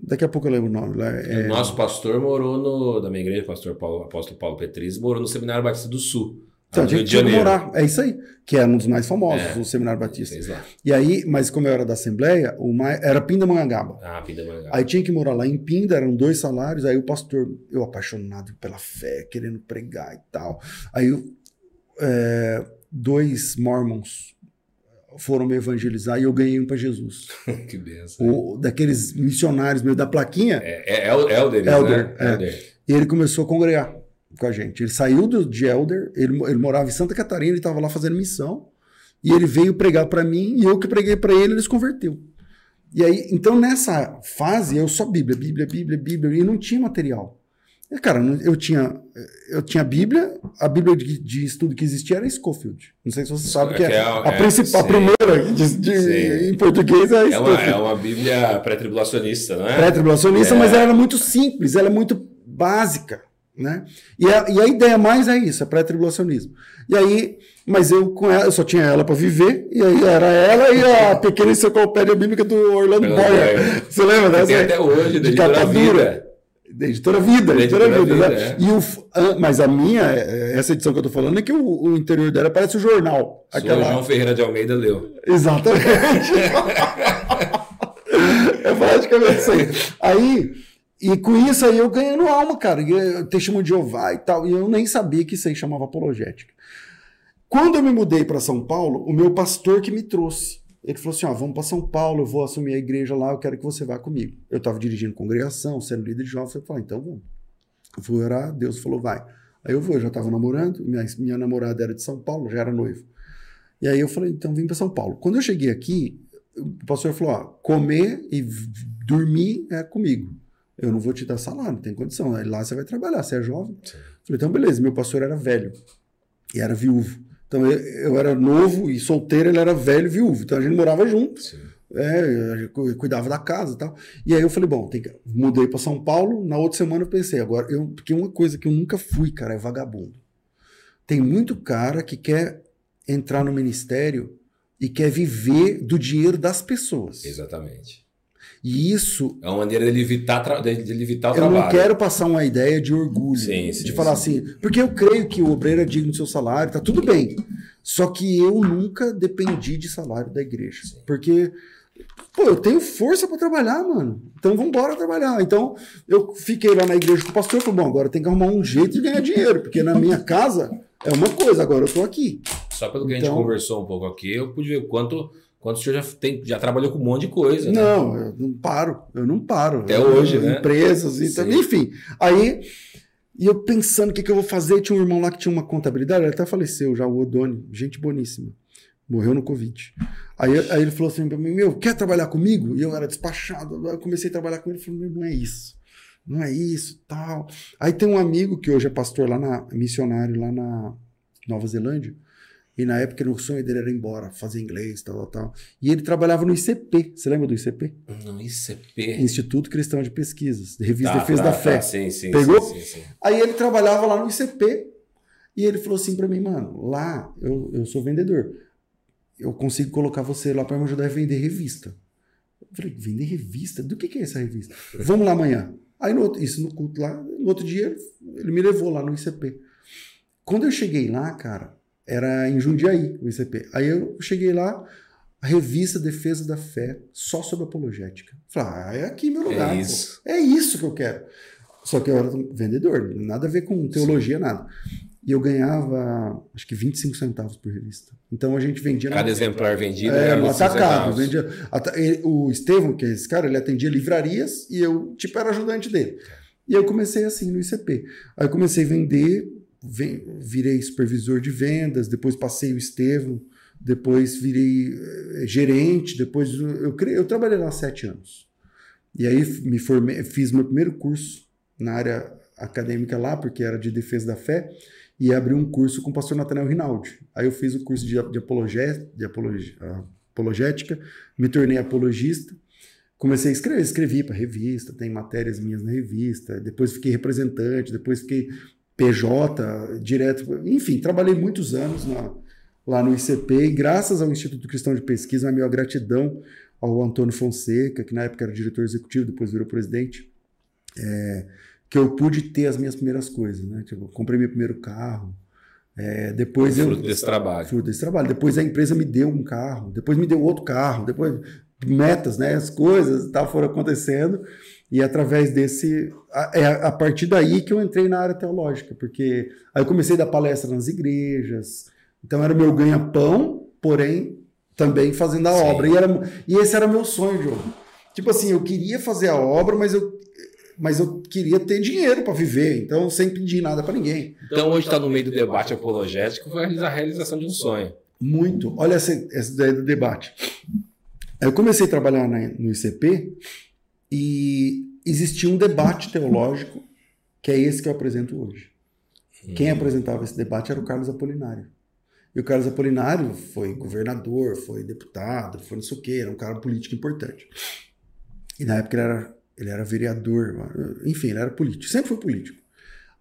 Daqui a pouco eu lembro o nome. É- O nosso pastor morou no. Da minha igreja, o pastor Paulo, apóstolo Paulo Petris, morou no Seminário Batista do Sul. Então, a gente de tinha que Janeiro. morar. É isso aí. Que é um dos mais famosos, É. o Seminário Batista. E aí, mas como eu era da Assembleia, o mais, era Pindamonhangaba. Ah, Pindamonhangaba. Aí tinha que morar lá em Pinda, eram dois salários. Aí o pastor, eu apaixonado pela fé, querendo pregar e tal. Aí é, dois mormons foram me evangelizar e eu ganhei um para Jesus. que benção. O, daqueles missionários meio da plaquinha. É, é, El- Elder, Elder, né? é. Elder. E ele começou a congregar com a gente. Ele saiu do, de Elder, ele, ele morava em Santa Catarina, ele estava lá fazendo missão. E ele veio pregar para mim e eu que preguei para ele, ele se converteu. E aí, então nessa fase eu só Bíblia, Bíblia, Bíblia, Bíblia e não tinha material. E, cara, eu tinha eu tinha Bíblia, a Bíblia de, de estudo que existia era Scofield. Não sei se você sabe que é, Que é- a, é, principal, a primeira de, de- em português é É uma, é uma Bíblia pré-tribulacionista, não é? pré-tribulacionista, É. mas ela era muito simples, ela é muito básica, né? E a, e a ideia mais é isso, é pré-tribulacionismo. E aí, mas eu com ela, eu só tinha ela para viver, e aí era ela e a pequena enciclopédia bíblica do Orlando Boyer. Você lembra dessa? tem até hoje, de capa Vida. Dura. Da editora Vida, Da editora editora Vida, Vida, né? é. E o, ah, mas a minha, eh, essa edição que eu tô falando, é que o, o interior dela parece o jornal. Sou Aquela... João Ferreira de Almeida leu. Exatamente. é praticamente isso aí. Aí, e com isso aí eu ganhando alma, cara. E eu- Testemunho de Jeová e tal. E eu nem sabia que isso aí chamava apologética. Quando eu me mudei para São Paulo, o meu pastor que me trouxe. Ele falou assim: ó, vamos para São Paulo, eu vou assumir a igreja lá, eu quero que você vá comigo. Eu estava dirigindo congregação, sendo líder de jovens. Eu falei, então vamos. Eu fui orar, Deus falou, vai. Aí eu vou, eu já estava namorando, minha, minha namorada era de São Paulo, já era noivo. E aí eu falei, então vim para São Paulo. Quando eu cheguei aqui, o pastor falou: ó, comer e dormir é comigo. Eu não vou te dar salário, não tem condição. Aí lá você vai trabalhar, você é jovem. Sim. Falei, então beleza, meu pastor era velho e era viúvo. Então eu, era novo e solteiro, ele era velho e viúvo. Então a gente morava junto. Sim. É, cuidava da casa e tal. E aí eu falei, bom, tem que... mudei para São Paulo. Na outra semana eu pensei, agora, eu... porque uma coisa que eu nunca fui, cara, é vagabundo. Tem muito cara que quer entrar no ministério e quer viver do dinheiro das pessoas. Exatamente. E isso, É uma maneira dele evitar, tra- de de ele evitar o eu trabalho. não quero passar uma ideia de orgulho, Sim, sim, de falar sim. assim, porque eu creio que o obreiro é digno do seu salário, tá tudo bem. Só que eu nunca dependi de salário da igreja, porque pô, eu tenho força para trabalhar, mano. Então vamos embora trabalhar. Então eu fiquei lá na igreja com o pastor, falei, bom, agora tem que arrumar um jeito de ganhar dinheiro, porque na minha casa é uma coisa, agora eu tô aqui. Só pelo que a gente Então- conversou um pouco aqui, eu pude ver o quanto, quanto o senhor já, tem, já trabalhou com um monte de coisa. né? Não, eu não paro, eu não paro. Até Eu- hoje, né? Empresas e tal, enfim. Aí, e eu pensando o que, que eu vou fazer, tinha um irmão lá que tinha uma contabilidade, ele até faleceu já, o Odone, gente boníssima. Morreu no Covid. Aí, aí ele falou assim pra mim, meu, quer trabalhar comigo? E eu era despachado. Eu comecei a trabalhar com ele, ele falou, meu, não é isso. Não é isso, tal. Aí tem um amigo que hoje é pastor lá na, missionário lá na Nova Zelândia, e na época o sonho dele era ir embora, fazer inglês, tal, tal, tal. E ele trabalhava no ICP. Você lembra do ICP? Não, ICP. Instituto Cristão de Pesquisas, Revista Tá, Defesa tá, da Fé. tá, sim, sim, Pegou? sim, sim, sim. Aí ele trabalhava lá no ICP e ele falou assim pra mim, mano, lá eu, eu sou vendedor. Eu consigo colocar você lá pra me ajudar a vender revista. Eu falei, vender revista? Do que, que é essa revista? Vamos lá amanhã. Aí no outro, isso no culto lá, no outro dia ele me levou lá no ICP. Quando eu cheguei lá, cara, era em Jundiaí, o ICP. Aí eu cheguei lá, a revista Defesa da Fé, só sobre apologética. Falei, ah, é aqui meu lugar. É isso. Pô. É isso que eu quero. Só que eu era vendedor, nada a ver com teologia, Sim. nada. E eu ganhava, acho que 25 centavos por revista. Então a gente vendia. Cada no... exemplar vendido é, era no atacado. Vendia, o Estevão, que é esse cara, ele atendia livrarias e eu, tipo, era ajudante dele. E eu comecei assim no ICP. Aí eu comecei a vender, virei supervisor de vendas, depois passei o Estevão, depois virei eh, gerente, depois eu, eu trabalhei lá sete anos. E aí me formei, fiz meu primeiro curso na área acadêmica lá, porque era de defesa da fé, e abri um curso com o pastor Nathanael Rinaldi. Aí eu fiz o curso de, de, apologé, de apologética, me tornei apologista, comecei a escrever, escrevi para revista, tem matérias minhas na revista, depois fiquei representante, depois fiquei PJ, direto, enfim, trabalhei muitos anos na, lá no ICP, e graças ao Instituto Cristão de Pesquisa, a minha gratidão ao Antônio Fonseca, que na época era diretor executivo, depois virou presidente, é, que eu pude ter as minhas primeiras coisas, né? Tipo, comprei meu primeiro carro. É, depois fruto eu, desse trabalho. Fruto desse trabalho. Depois a empresa me deu um carro, depois me deu outro carro, depois metas, né? As coisas tal foram acontecendo e através desse é a partir daí que eu entrei na área teológica, porque aí eu comecei a dar palestra nas igrejas. Então era meu ganha-pão, porém também fazendo a Sim. obra. E, era, e esse era meu sonho, João. Tipo assim, eu queria fazer a obra, mas eu mas eu queria ter dinheiro para viver, então sem pedir nada para ninguém. Então hoje está no meio do debate apologético, foi a realização de um sonho. Muito. Olha essa, essa ideia do debate. Eu comecei a trabalhar na, no ICP e existia um debate teológico que é esse que eu apresento hoje. Quem apresentava esse debate era o Carlos Apolinário. E o Carlos Apolinário foi governador, foi deputado, foi não sei o quê, era um cara político importante. E na época ele era ele era vereador, enfim, ele era político, sempre foi político.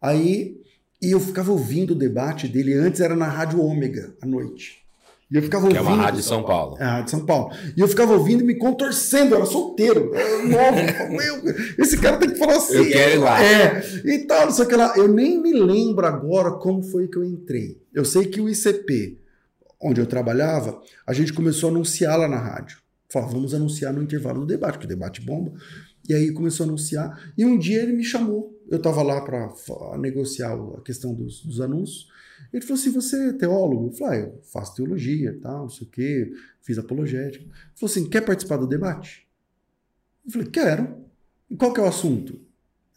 Aí, e eu ficava ouvindo o debate dele, antes era na Rádio Ômega, à noite. E eu ficava ouvindo. Que é uma rádio de São Paulo. É a rádio de São Paulo. E eu ficava ouvindo e me contorcendo, eu era solteiro, novo. Meu, esse cara tem que falar assim. Eu quero ir lá. É, e tal, só que lá. Eu nem me lembro agora como foi que eu entrei. Eu sei que o ICP, onde eu trabalhava, a gente começou a anunciar lá na rádio. Falava, vamos anunciar no intervalo do debate, que o debate bomba. E aí começou a anunciar. E um dia ele me chamou. Eu estava lá para negociar a questão dos, dos, anúncios. Ele falou assim: Você é teólogo? Eu falei: ah, Eu faço teologia, tal, não sei o quê, fiz apologética. Ele falou assim: Quer participar do debate? Eu falei: Quero. E qual que é o assunto?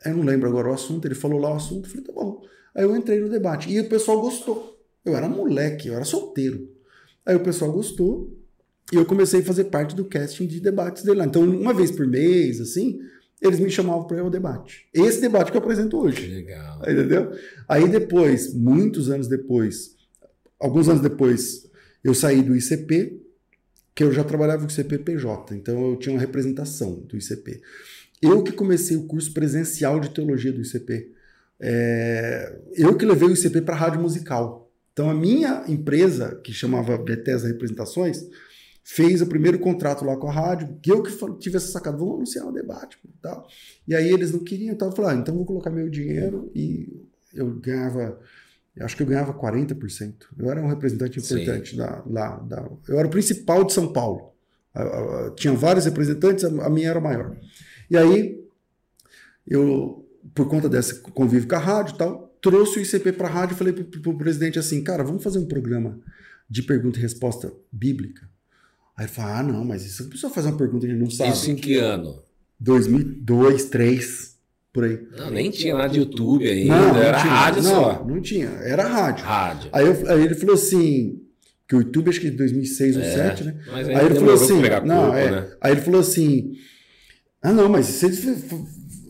Eu não lembro agora o assunto. Ele falou lá o assunto. Eu falei: Tá bom. Aí eu entrei no debate. E o pessoal gostou. Eu era moleque, eu era solteiro. Aí o pessoal gostou. E eu comecei a fazer parte do casting de debates dele lá. Então, uma vez por mês, assim, eles me chamavam para ir ao debate. Esse debate que eu apresento hoje. Legal. Entendeu? Aí depois, muitos anos depois, alguns anos depois, eu saí do ICP, que eu já trabalhava com o ICP-PJ, então eu tinha uma representação do ICP. Eu que comecei o curso presencial de teologia do ICP. É, eu que levei o ICP para a rádio musical. Então a minha empresa, que chamava Bethesda Representações, fez o primeiro contrato lá com a rádio, que eu que tive essa sacada, vamos anunciar um debate e tal. E aí eles não queriam, então eu falei, ah, então vou colocar meu dinheiro e eu ganhava, eu acho que eu ganhava 40%. Eu era um representante importante da, lá, da, eu era o principal de São Paulo. Tinha vários representantes, a minha era o maior. E aí, eu, por conta desse convívio com a rádio e tal, trouxe o ICP para a rádio e falei para o presidente assim, cara, vamos fazer um programa de pergunta e resposta bíblica. Aí ele fala, ah, não, mas isso a pessoa faz uma pergunta e ele não sabe. Isso em que ano? 2002, 2003, por aí. Não, nem tinha nada de YouTube ainda, não, não era tinha, rádio não, só. Não tinha, era rádio. Rádio. Aí, eu, aí ele falou assim, que o YouTube acho que de 2006 ou 2007, é, né? Mas aí, aí ele falou assim, não, corpo, é, né? aí ele falou assim, ah não, mas se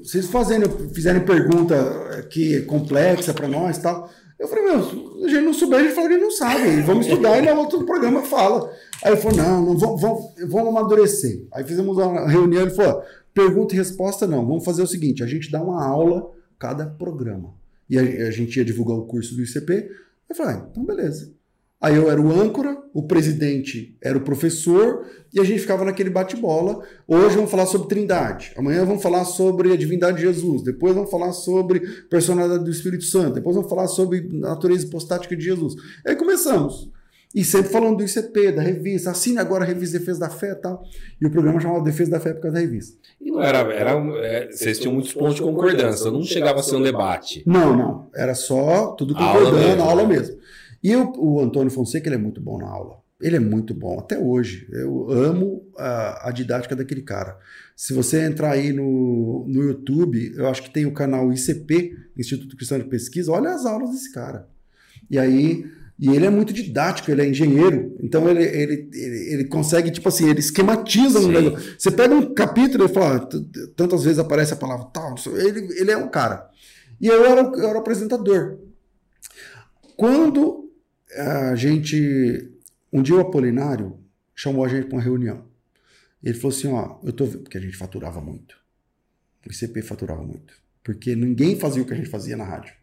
vocês, fazendo, fizerem pergunta que complexa para nós e tal, eu falei, meu, a gente não souber, a gente fala que não sabe. Vamos estudar e no outro programa fala. Aí ele falou, não, não vamos, vamos, vamos amadurecer. Aí fizemos uma reunião, ele falou, pergunta e resposta não. Vamos fazer o seguinte, a gente dá uma aula cada programa. E a, a gente ia divulgar o curso do ICP. Eu falei, ah, então beleza. Aí eu era o âncora, o presidente era o professor, e a gente ficava naquele bate-bola. Hoje vamos falar sobre Trindade, amanhã vamos falar sobre a divindade de Jesus, depois vamos falar sobre personalidade do Espírito Santo, depois vamos falar sobre natureza hipostática de Jesus. Aí começamos. E sempre falando do ICP, da revista, assine agora a revista Defesa da Fé e tal. E o programa chamava Defesa da Fé por causa da revista. E não era. era é, vocês tinham muitos pontos de concordância, não chegava a ser um debate. Não, não. Era só tudo concordando, aula mesmo, aula mesmo. E o, o Antônio Fonseca, ele é muito bom na aula. Ele é muito bom, até hoje. Eu amo a, a, didática daquele cara. Se você entrar aí no, no YouTube, eu acho que tem o canal ICP, Instituto Cristão de Pesquisa, olha as aulas desse cara. E aí e ele é muito didático, ele é engenheiro, então ele, ele, ele, ele consegue, tipo assim, ele esquematiza no negócio. Você pega um capítulo e fala, tantas vezes aparece a palavra tal, ele, ele é um cara. E eu era, eu era o apresentador. Quando a gente. Um dia o Apolinário chamou a gente para uma reunião. Ele falou assim: Ó, eu tô. Porque a gente faturava muito. O ICP faturava muito. Porque ninguém fazia o que a gente fazia na rádio.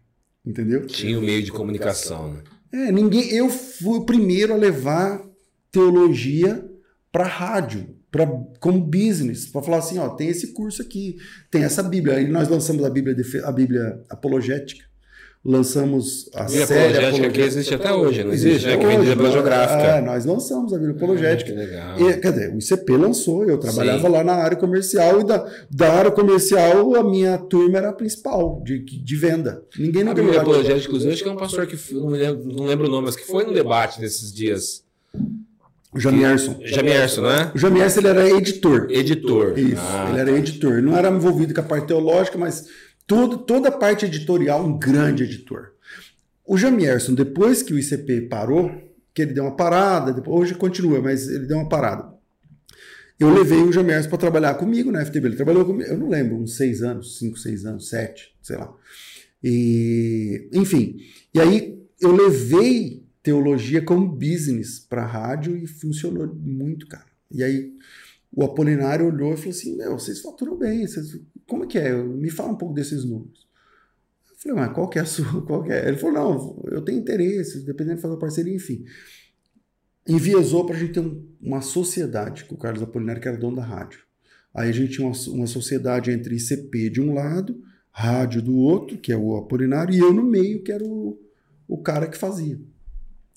Entendeu? Tinha o meio de comunicação, né? É, ninguém. Eu fui o primeiro a levar teologia para rádio, para como business, para falar assim, ó, tem esse curso aqui, tem essa Bíblia. Aí nós lançamos a Bíblia, a Bíblia apologética. Lançamos a Bíblia série apologética que existe até hoje, não existe, é que vem de geográfica. É, nós lançamos a Bíblia apologética. Ah, legal. E, quer dizer, o ICP lançou, eu trabalhava Sim. lá na área comercial e da, da área comercial a minha turma era a principal de, de venda. Ninguém não A Bíblia apologética, inclusive, acho que é um pastor que não, lembro, não lembro o nome, mas que foi no debate desses dias. O Jamierson. Jamierson, né? O Jamierson ele era editor. Editor. Isso, ah, ele era tá. editor. Não era envolvido com a parte teológica, mas tudo, toda a parte editorial, um grande editor. O Jamierson, depois que o ICP parou, que ele deu uma parada, depois, hoje continua, mas ele deu uma parada. Eu levei o Jamierson para trabalhar comigo na FTB. Ele trabalhou comigo, eu não lembro, uns seis anos, cinco, seis anos, sete, sei lá. E, enfim, e aí eu levei teologia como business para rádio e funcionou muito, cara. E aí o Apolinário olhou e falou assim: Meu, vocês faturam bem, vocês como é que é? Me fala um pouco desses números. Eu falei, mas qual que é a sua? Qual que é? Ele falou, não, eu tenho interesse, dependendo de fazer parceria, enfim. Enviesou para a gente ter um, uma sociedade com o Carlos Apolinário, que era dono da rádio. Aí a gente tinha uma, uma sociedade entre ICP de um lado, rádio do outro, que é o Apolinário, e eu no meio, que era o, o cara que fazia.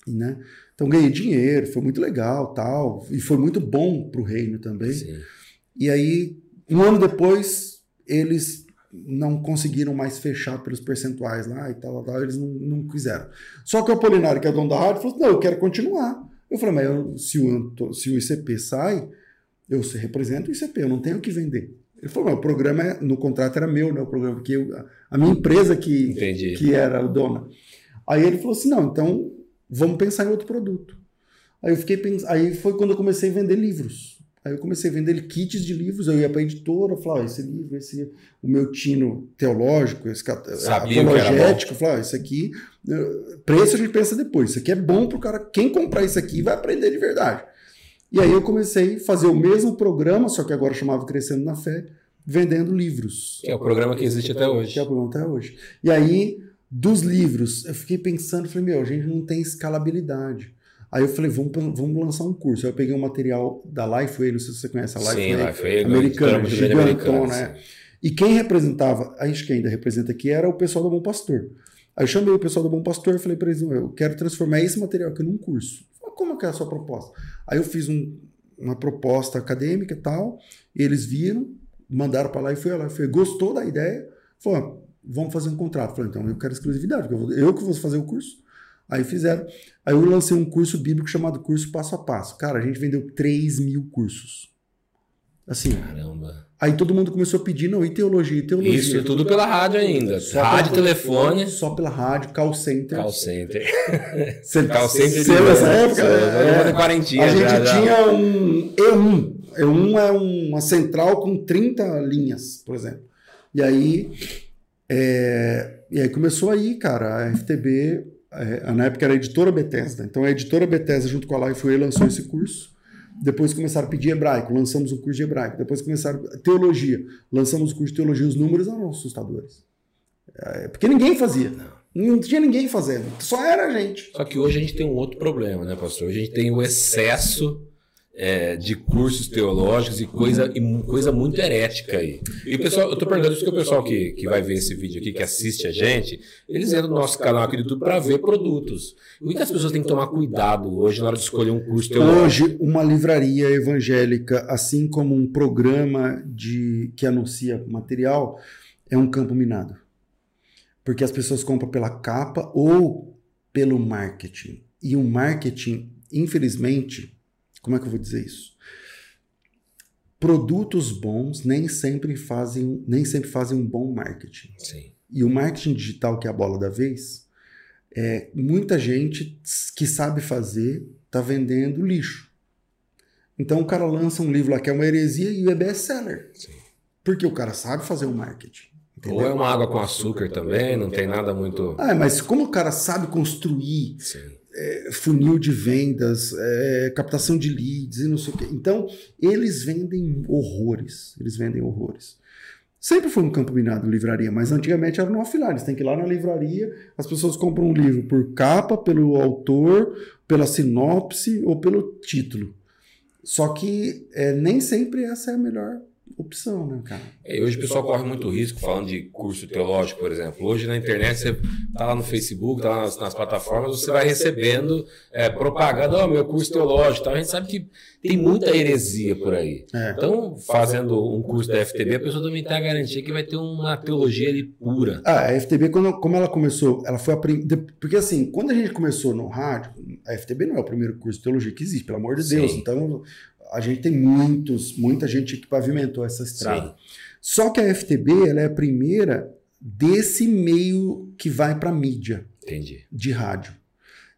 Né? Então ganhei dinheiro, foi muito legal, tal, e foi muito bom para o reino também. Sim. E aí, um ano depois, eles não conseguiram mais fechar pelos percentuais lá e tal, tal, eles não, não quiseram. Só que o Apolinário, que é dono da rádio, falou: não, eu quero continuar. Eu falei, mas eu, se, o, se o ICP sai, eu represento o ICP, eu não tenho o que vender. Ele falou, o programa é, no contrato era meu, né? O programa que eu, a minha empresa que, que era o dona. Aí ele falou assim: não, então vamos pensar em outro produto. Aí eu fiquei pensando, aí foi quando eu comecei a vender livros. Aí eu comecei a vender kits de livros, eu ia para a editora, falava, esse livro, esse o meu tino teológico, esse Sabia apologético, falava, isso aqui, preço a gente pensa depois, isso aqui é bom para o cara, quem comprar isso aqui vai aprender de verdade. E aí eu comecei a fazer o mesmo programa, só que agora chamava Crescendo na Fé, vendendo livros. Que é o programa que existe até hoje. Que é o programa até hoje. E aí, dos livros, eu fiquei pensando, falei, meu, a gente não tem escalabilidade. Aí eu falei, vamos, vamos lançar um curso. Aí eu peguei um material da Lifeway, não sei se você conhece a Lifeway, Sim, Lifeway americana, gigantona, né? E quem representava, acho que ainda representa aqui, era o pessoal do Bom Pastor. Aí eu chamei o pessoal do Bom Pastor e falei para eles, eu quero transformar esse material aqui num curso. Falei, Como é que é a sua proposta? Aí eu fiz um, uma proposta acadêmica e tal, e eles viram, mandaram para lá e foi lá. Foi, gostou da ideia, falou, vamos fazer um contrato. Falei, então eu quero exclusividade, eu, vou, eu que vou fazer o curso. Aí fizeram. Aí eu lancei um curso bíblico chamado Curso Passo a Passo. Cara, a gente vendeu 3 mil cursos. Assim. Caramba. Aí todo mundo começou a pedir, não, e teologia, e teologia. Isso, e tudo pela rádio ainda. Só rádio, telefone. Só pela rádio, call center. Call center. Você, call center de nessa época? É, é, quarentinha a gente já, tinha já. um E1. E1 é uma central com 30 linhas, por exemplo. E aí, é, e aí começou aí, cara, a FTB é, na época era a editora Bethesda. Então a editora Bethesda, junto com a Lifeway, lançou esse curso. Depois começaram a pedir hebraico, lançamos um curso de hebraico. Depois começaram teologia, lançamos o curso de teologia. Os números eram assustadores. É, porque ninguém fazia. Não tinha ninguém fazendo, só era a gente. Só que hoje a gente tem um outro problema, né, pastor? Hoje a gente tem o excesso é, de cursos teológicos e coisa, e coisa muito herética aí. E pessoal, eu estou perguntando isso que o pessoal que, que vai ver esse vídeo aqui, que assiste a gente, eles entram no nosso canal aqui do YouTube para ver produtos. Muitas pessoas têm que tomar cuidado hoje na hora de escolher um curso teológico. Hoje, uma livraria evangélica, assim como um programa de que anuncia material, é um campo minado. Porque as pessoas compram pela capa ou pelo marketing. E o marketing, infelizmente, como é que eu vou dizer isso? Produtos bons nem sempre fazem, nem sempre fazem um bom marketing. Sim. E o marketing digital, que é a bola da vez, é muita gente que sabe fazer está vendendo lixo. Então o cara lança um livro lá que é uma heresia e é best-seller. Porque o cara sabe fazer o marketing. Entendeu? Ou é uma água com açúcar também, não tem nada muito. Ah, mas como o cara sabe construir é, funil de vendas, é, captação de leads e não sei o quê. Então, eles vendem horrores. Eles vendem horrores. Sempre foi um campo minado livraria, mas antigamente era no offline. Você tem que ir lá na livraria, as pessoas compram um livro por capa, pelo autor, pela sinopse ou pelo título. Só que é, nem sempre essa é a melhor opção, né, cara? É, hoje o pessoal corre muito risco falando de curso teológico, por exemplo. Hoje na internet você tá lá no Facebook, tá lá nas, nas plataformas, você vai recebendo é, propaganda, ó, oh, meu curso teológico, tal. A gente sabe que tem muita heresia por aí. É. Então, fazendo um curso da FTB, a pessoa também tem a garantia que vai ter uma teologia ali pura. Ah, a FTB, quando, como ela começou, ela foi a primeira. Porque assim, quando a gente começou no rádio, a FTB não é o primeiro curso de teologia que existe, pelo amor de Deus. Sim. Então, a gente tem muitos, muita gente que pavimentou essa estrada. Sim. Só que a FTB ela é a primeira desse meio que vai para mídia Entendi. de rádio.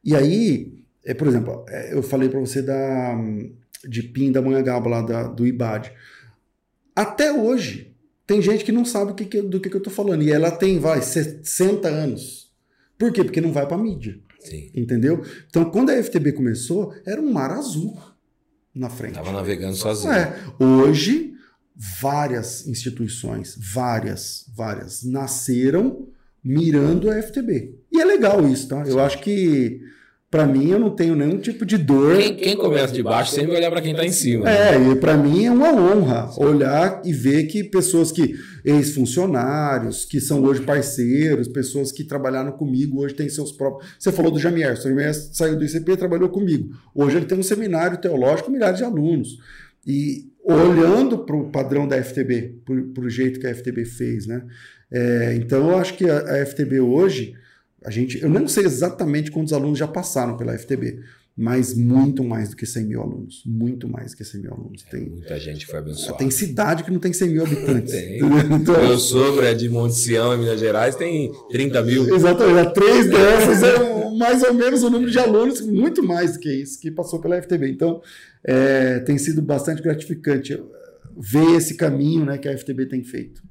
E aí, é, por exemplo, é, eu falei para você da de PIN da Manhangaba lá da, do IBAD. Até hoje, tem gente que não sabe que que, do que, que eu tô falando. E ela tem, vai, 60 anos. Por quê? Porque não vai para mídia. Sim. Entendeu? Então, quando a FTB começou, era um mar azul na frente. Estava navegando sozinho. É. Hoje, várias instituições, várias, várias, nasceram mirando a FTB. E é legal isso, tá? Eu acho que para mim, eu não tenho nenhum tipo de dor. Quem, quem começa de baixo sempre vai olhar para quem está em cima. É, né? e para mim é uma honra olhar e ver que pessoas que, ex-funcionários, que são hoje parceiros, pessoas que trabalharam comigo, hoje têm seus próprios. Você falou do Jamier, o Jamier saiu do ICP e trabalhou comigo. Hoje ele tem um seminário teológico com milhares de alunos. E olhando para o padrão da FTB, para o jeito que a FTB fez, né? É, então eu acho que a, a FTB hoje a gente, eu não sei exatamente quantos alunos já passaram pela FTB, mas muito mais do que 100 mil alunos. Muito mais do que 100 mil alunos. É, tem, muita gente foi abençoada. Tem cidade que não tem 100 mil habitantes. tem. Então, Meu sogro é de Monte Sião, em Minas Gerais, tem 30 mil. Exatamente. Três dessas é mais ou menos o número de alunos, muito mais do que isso, que passou pela FTB. Então, é, tem sido bastante gratificante ver esse caminho né, que a FTB tem feito.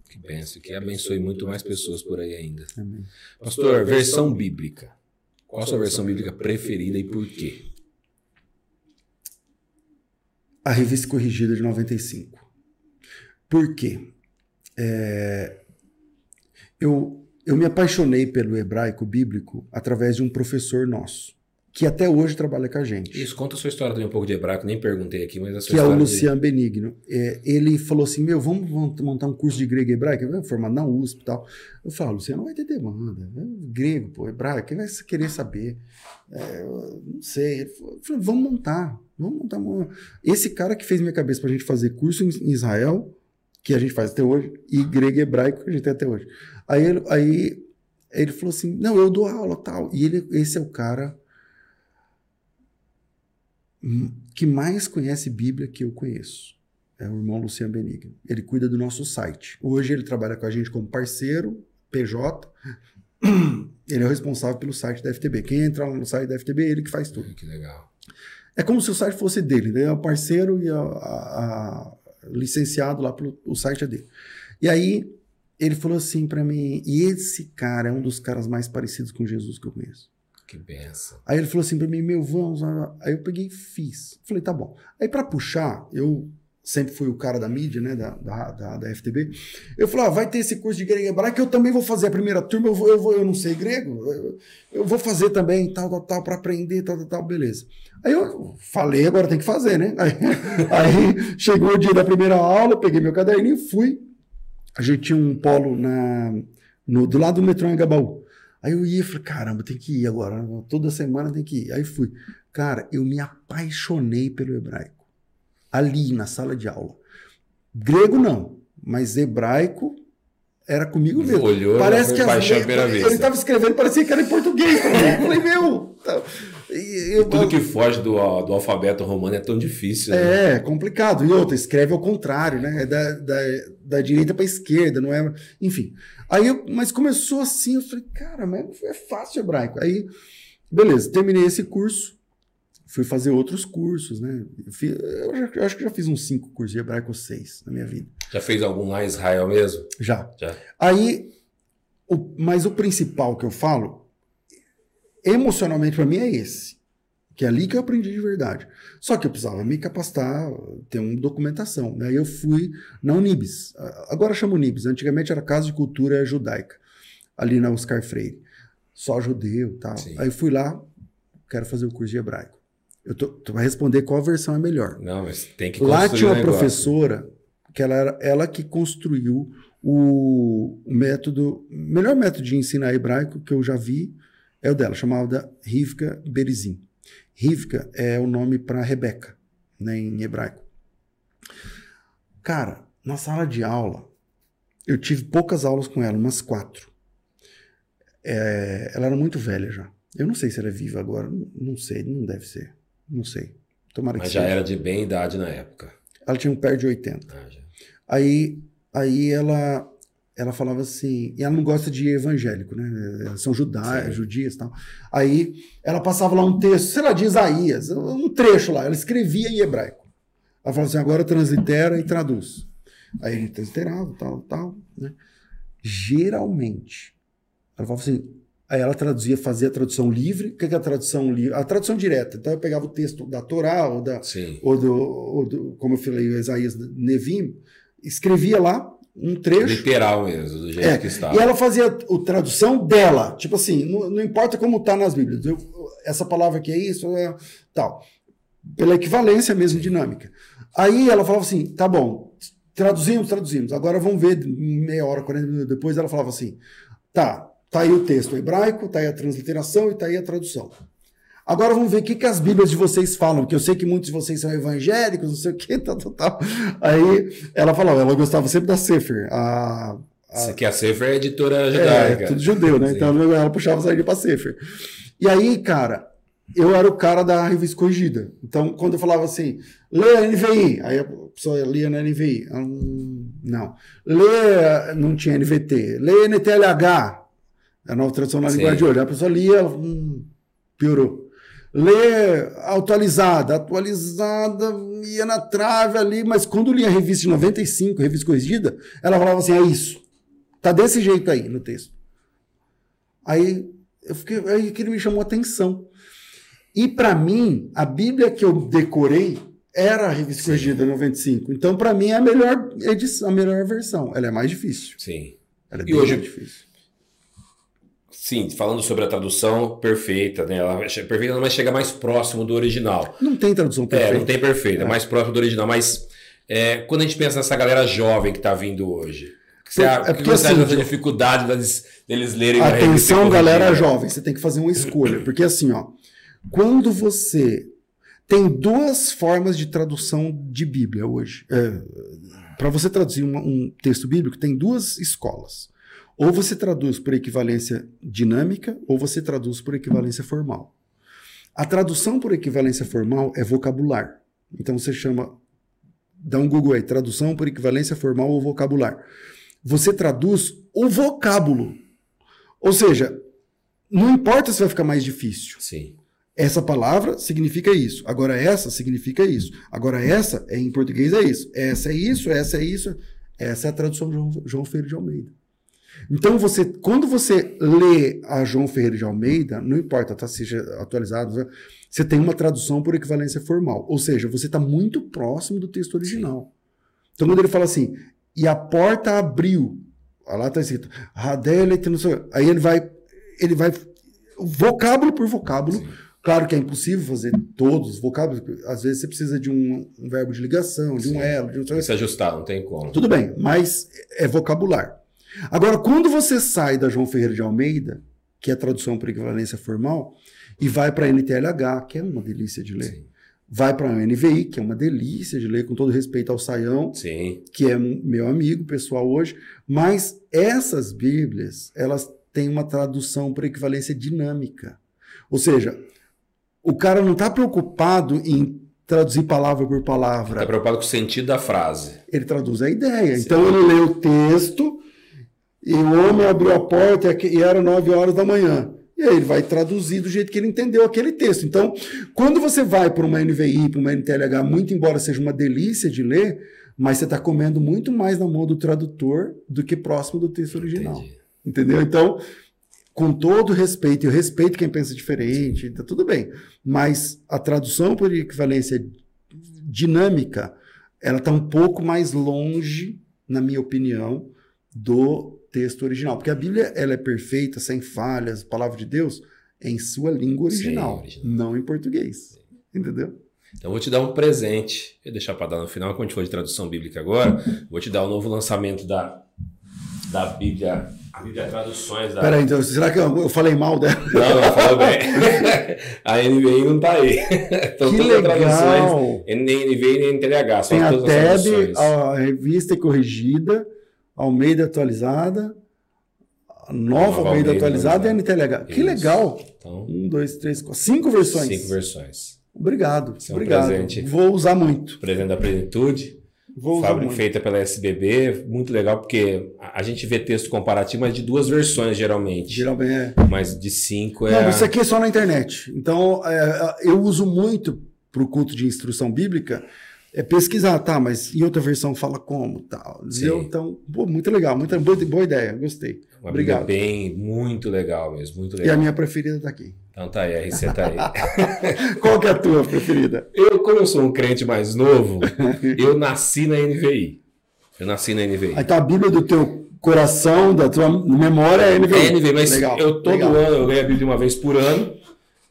Que abençoe muito mais pessoas por aí ainda. Amém. Pastor, versão bíblica. Qual a sua versão bíblica preferida e por quê? A revista corrigida de 95. Por quê? É, eu, eu me apaixonei pelo hebraico bíblico através de um professor nosso que até hoje trabalha com a gente. Isso, conta a sua história também um pouco de hebraico, nem perguntei aqui, mas a sua Que é o Luciano de... Benigno. É, ele falou assim, meu, vamos, vamos, montar um curso de grego e hebraico, eu formado na USP e tal. Eu falo, Luciano, não vai ter demanda. É grego, pô, hebraico, quem vai querer saber? É, não sei. Ele falou, vamos montar, vamos montar. Uma... Esse cara que fez minha cabeça para a gente fazer curso em Israel, que a gente faz até hoje, e grego e hebraico que a gente tem até hoje. Aí ele, aí ele falou assim, não, eu dou aula tal. E ele, esse é o cara que mais conhece Bíblia que eu conheço. É o irmão Luciano Benigno. Ele cuida do nosso site. Hoje ele trabalha com a gente como parceiro, PJ. Ele é o responsável pelo site da FTB. Quem entra no site da FTB, é ele que faz tudo. Que legal. É como se o site fosse dele, né? É o parceiro e a, a, a licenciado lá pelo o site é dele. E aí ele falou assim para mim, e esse cara é um dos caras mais parecidos com Jesus que eu conheço. Que benção. Aí ele falou assim para mim, meu, vamos. Aí eu peguei e fiz. Falei, tá bom. Aí para puxar, eu sempre fui o cara da mídia, né, da, da, da, da FTB. Eu falei, ah, vai ter esse curso de grego e hebraico, eu também vou fazer a primeira turma, eu, vou, eu, vou, eu não sei grego, eu, eu vou fazer também, tal, tal, tal, para aprender, tal, tal, tal, beleza. Aí eu falei, agora tem que fazer, né? Aí, aí chegou o dia da primeira aula, peguei meu caderninho fui. A gente tinha um polo na, no, do lado do metrô em Gabaú. Aí eu ia e falei, caramba, tem que ir agora, toda semana tem que ir. Aí fui. Cara, eu me apaixonei pelo hebraico ali na sala de aula. Grego não, mas hebraico era comigo mesmo. Olhou, Parece que as, ele estava escrevendo, parecia que era em português. eu falei, meu. Tá. Eu, Tudo que foge do, do, alfabeto romano é tão difícil. Né? É, complicado. E outra, escreve ao contrário, né? É da, da, da direita para esquerda, não é? Enfim. Aí eu, mas começou assim, eu falei, cara, mas é fácil hebraico. Aí, beleza, terminei esse curso fui fazer outros cursos, né? Eu, fiz, eu, já, eu, acho que já fiz uns cinco cursos de hebraico, seis na minha vida. Já fez algum lá em Israel mesmo? Já. já. Aí, o, mas o principal que eu falo, emocionalmente para mim é esse. Que é ali que eu aprendi de verdade. Só que eu precisava me capacitar, ter uma documentação. Aí eu fui na Unibis. Agora chama Unibis. Antigamente era Casa de Cultura Judaica, ali na Oscar Freire. Só judeu tal. Sim. Aí eu fui lá, quero fazer o curso de hebraico. Eu tô, tu vai responder qual versão é melhor. Não, mas tem que Lá tinha uma professora que ela era ela que construiu o, método, melhor método de ensinar hebraico que eu já vi é o dela, chamada Rivka Berizim. Rivka é o nome para Rebeca, né, em hebraico. Cara, na sala de aula, eu tive poucas aulas com ela, umas quatro. É, ela era muito velha já. Eu não sei se ela é viva agora, não, sei, não deve ser. Não sei. Tomara Mas já seja. era de bem idade na época. Ela tinha um pé de 80. Ah, aí, aí ela ela falava assim, e ela não gosta de evangélico, né? São judaia, judias e tal. Aí ela passava lá um texto, sei lá, de Isaías, um trecho lá, ela escrevia em hebraico. Ela falava assim, agora translitera e traduz. Aí ele transliterava, tal, tal, né? Geralmente, ela falava assim, Aí ela traduzia, fazia a tradução livre. O que é a tradução livre? A tradução direta. Então eu pegava o texto da Torá ou, da, ou, do, ou do, como eu falei, o Isaías Nevim, escrevia lá um trecho. Literal mesmo, do jeito é, que estava. E ela fazia a tradução dela. Tipo assim, não, não importa como está nas Bíblias. Eu, essa palavra aqui é isso, é, tal. Pela equivalência mesmo dinâmica. Aí ela falava assim: tá bom, traduzimos, traduzimos. Agora vamos ver, meia hora, 40 minutos depois, ela falava assim: tá, Está aí o texto hebraico, está aí a transliteração e está aí a tradução. Agora vamos ver o que, que as Bíblias de vocês falam, que eu sei que muitos de vocês são evangélicos, não sei o que, tal, tal, tal. Aí ela falou, ela gostava sempre da Sefer. A, a... Que a Sefer é editora judaica. É, tudo judeu, né? Sim. Então ela puxava sair para Sefer. E aí, cara, eu era o cara da revista corrigida. Então, quando eu falava assim, lê a NVI, aí a pessoa lia na NVI. Hum, não. Lê, não tinha NVT. Lê NTLH. É a nova tradução na Sim. linguagem de hoje. A pessoa lia, hum, piorou. Lê atualizada, atualizada, ia na trave ali, mas quando lia a revista de 95, revista corrigida, ela falava assim: é isso. Tá desse jeito aí no texto. Aí eu fiquei, aí aquilo me chamou a atenção. E para mim, a Bíblia que eu decorei era a revista Sim. corrigida 95. Então, para mim, é a melhor edição, a melhor versão. Ela é mais difícil. Sim. Ela é e hoje, difícil. Sim, falando sobre a tradução perfeita, né? Ela é perfeita, mas chega mais próximo do original. Não tem tradução perfeita. É, não tem perfeita, é mais próximo do original. Mas é, quando a gente pensa nessa galera jovem que está vindo hoje, você, é porque, que você assim, acha dificuldade deles, deles lerem Atenção, galera jovem, você tem que fazer uma escolha. Porque assim, ó, quando você tem duas formas de tradução de Bíblia hoje. É, Para você traduzir um, um texto bíblico, tem duas escolas. Ou você traduz por equivalência dinâmica, ou você traduz por equivalência formal. A tradução por equivalência formal é vocabular. Então você chama, dá um Google aí, tradução por equivalência formal ou vocabular. Você traduz o vocábulo. Ou seja, não importa se vai ficar mais difícil. Sim. Essa palavra significa isso. Agora essa significa isso. Agora essa, é, em português, é isso. Essa é isso, essa é isso. Essa é a tradução de João, João Ferreira de Almeida. Então, você, quando você lê a João Ferreira de Almeida, não importa, tá, seja atualizado, né, você tem uma tradução por equivalência formal. Ou seja, você está muito próximo do texto original. Então, quando ele fala assim, e a porta abriu, lá está escrito, aí ele vai, ele vai, vocábulo por vocábulo. Sim. Claro que é impossível fazer todos os vocábulos, às vezes você precisa de um, um verbo de ligação, de Sim. um elo, de um. Se ajustar, não tem como. Tudo bem, mas é vocabular. Agora, quando você sai da João Ferreira de Almeida, que é a tradução por equivalência formal, e vai para a NTLH, que é uma delícia de ler. Sim. Vai para a NVI, que é uma delícia de ler, com todo respeito ao Saião, Sim. que é meu amigo pessoal hoje. Mas essas Bíblias, elas têm uma tradução por equivalência dinâmica. Ou seja, o cara não está preocupado em traduzir palavra por palavra. Está preocupado com o sentido da frase. Ele traduz a ideia. Sim. Então ele lê o texto e o homem abriu a porta e era nove horas da manhã. E aí ele vai traduzir do jeito que ele entendeu aquele texto. Então, quando você vai para uma NVI, para uma NTLH, muito embora seja uma delícia de ler, mas você está comendo muito mais na mão do tradutor do que próximo do texto original. Entendi. Entendeu? Então, com todo respeito, e eu respeito quem pensa diferente, tá tudo bem. Mas a tradução por equivalência dinâmica, ela está um pouco mais longe, na minha opinião, do texto original. Porque a Bíblia ela é perfeita, sem falhas, palavra de Deus em sua língua original, Sim, original. não em português. Entendeu? Então eu vou te dar um presente. Vou deixar para dar no final, quando a gente for de tradução bíblica agora, vou te dar o um novo lançamento da, da Bíblia. A Bíblia Traduções da. Peraí, então, será que eu, eu falei mal dela? Não, não, falou bem. a NVI não tá aí. Então, que todas legal. traduções, nem NVI nem NTLH, Tem a TEB, a revista corrigida Almeida atualizada, nova, nova Almeida, atualizada e a NTLH. Que legal! Então, um, dois, três, quatro, cinco versões. Cinco versões. Obrigado. Obrigado. É um presente. Vou usar muito. Presente da plenitude. Vou Fábrica muito. feita pela SBB, muito legal porque a gente vê texto comparativo, mas de duas versões geralmente. Geralmente é. Mas de cinco é. Não, isso aqui é só na internet. Então é, eu uso muito para o culto de instrução bíblica é pesquisar, tá, mas em outra versão fala como, tal. Então, pô, muito legal, muita boa, boa ideia, gostei. Uma Obrigado. bem, muito legal mesmo, muito legal. E a minha preferida tá aqui. Então tá aí, a RC tá aí. Qual que é a tua preferida? Eu, como eu sou um crente mais novo, eu nasci na NVI. Eu nasci na NVI. Aí tá a Bíblia do teu coração, da tua memória é NVI. É NVI, mas legal, eu todo legal. ano, eu leio a Bíblia uma vez por ano.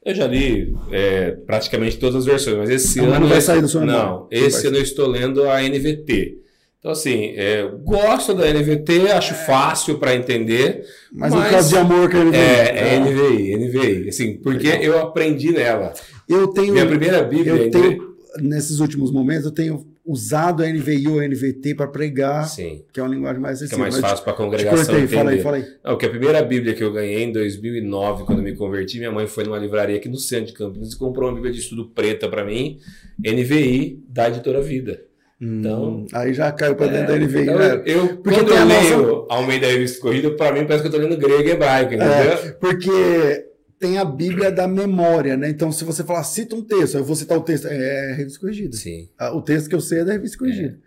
Eu já li é, praticamente todas as versões, mas esse ano. não vai sair do seu Não, esse ano eu estou lendo a NVT. Então, assim, é, gosto da NVT, acho fácil para entender. Mas, mas no caso de amor que a NVI. É, é NVI, NVI. Assim, porque Legal. eu aprendi nela. Eu tenho. Minha primeira Bíblia. Eu tenho, nesses últimos momentos, eu tenho usado a NVI ou a NVT para pregar, Sim. que é uma linguagem mais acessível. Que é mais fácil para a congregação cortei, entender. Fala aí, fala aí. Não, que a primeira Bíblia que eu ganhei em 2009, quando eu me converti, minha mãe foi numa livraria aqui no centro de Campinas e comprou uma Bíblia de estudo preta para mim, NVI, da Editora Vida. Hum, então, aí já caiu para dentro é, da NVI, então, né? Eu, porque quando eu leio nossa... ao meio da revista corrida, para mim parece que eu estou lendo grego e hebraico, entendeu? É, porque tem a Bíblia da memória, né? Então, se você falar, cita um texto, eu vou citar o texto, é, é revista corrigida. Sim. Ah, o texto que eu sei é da revista corrigida.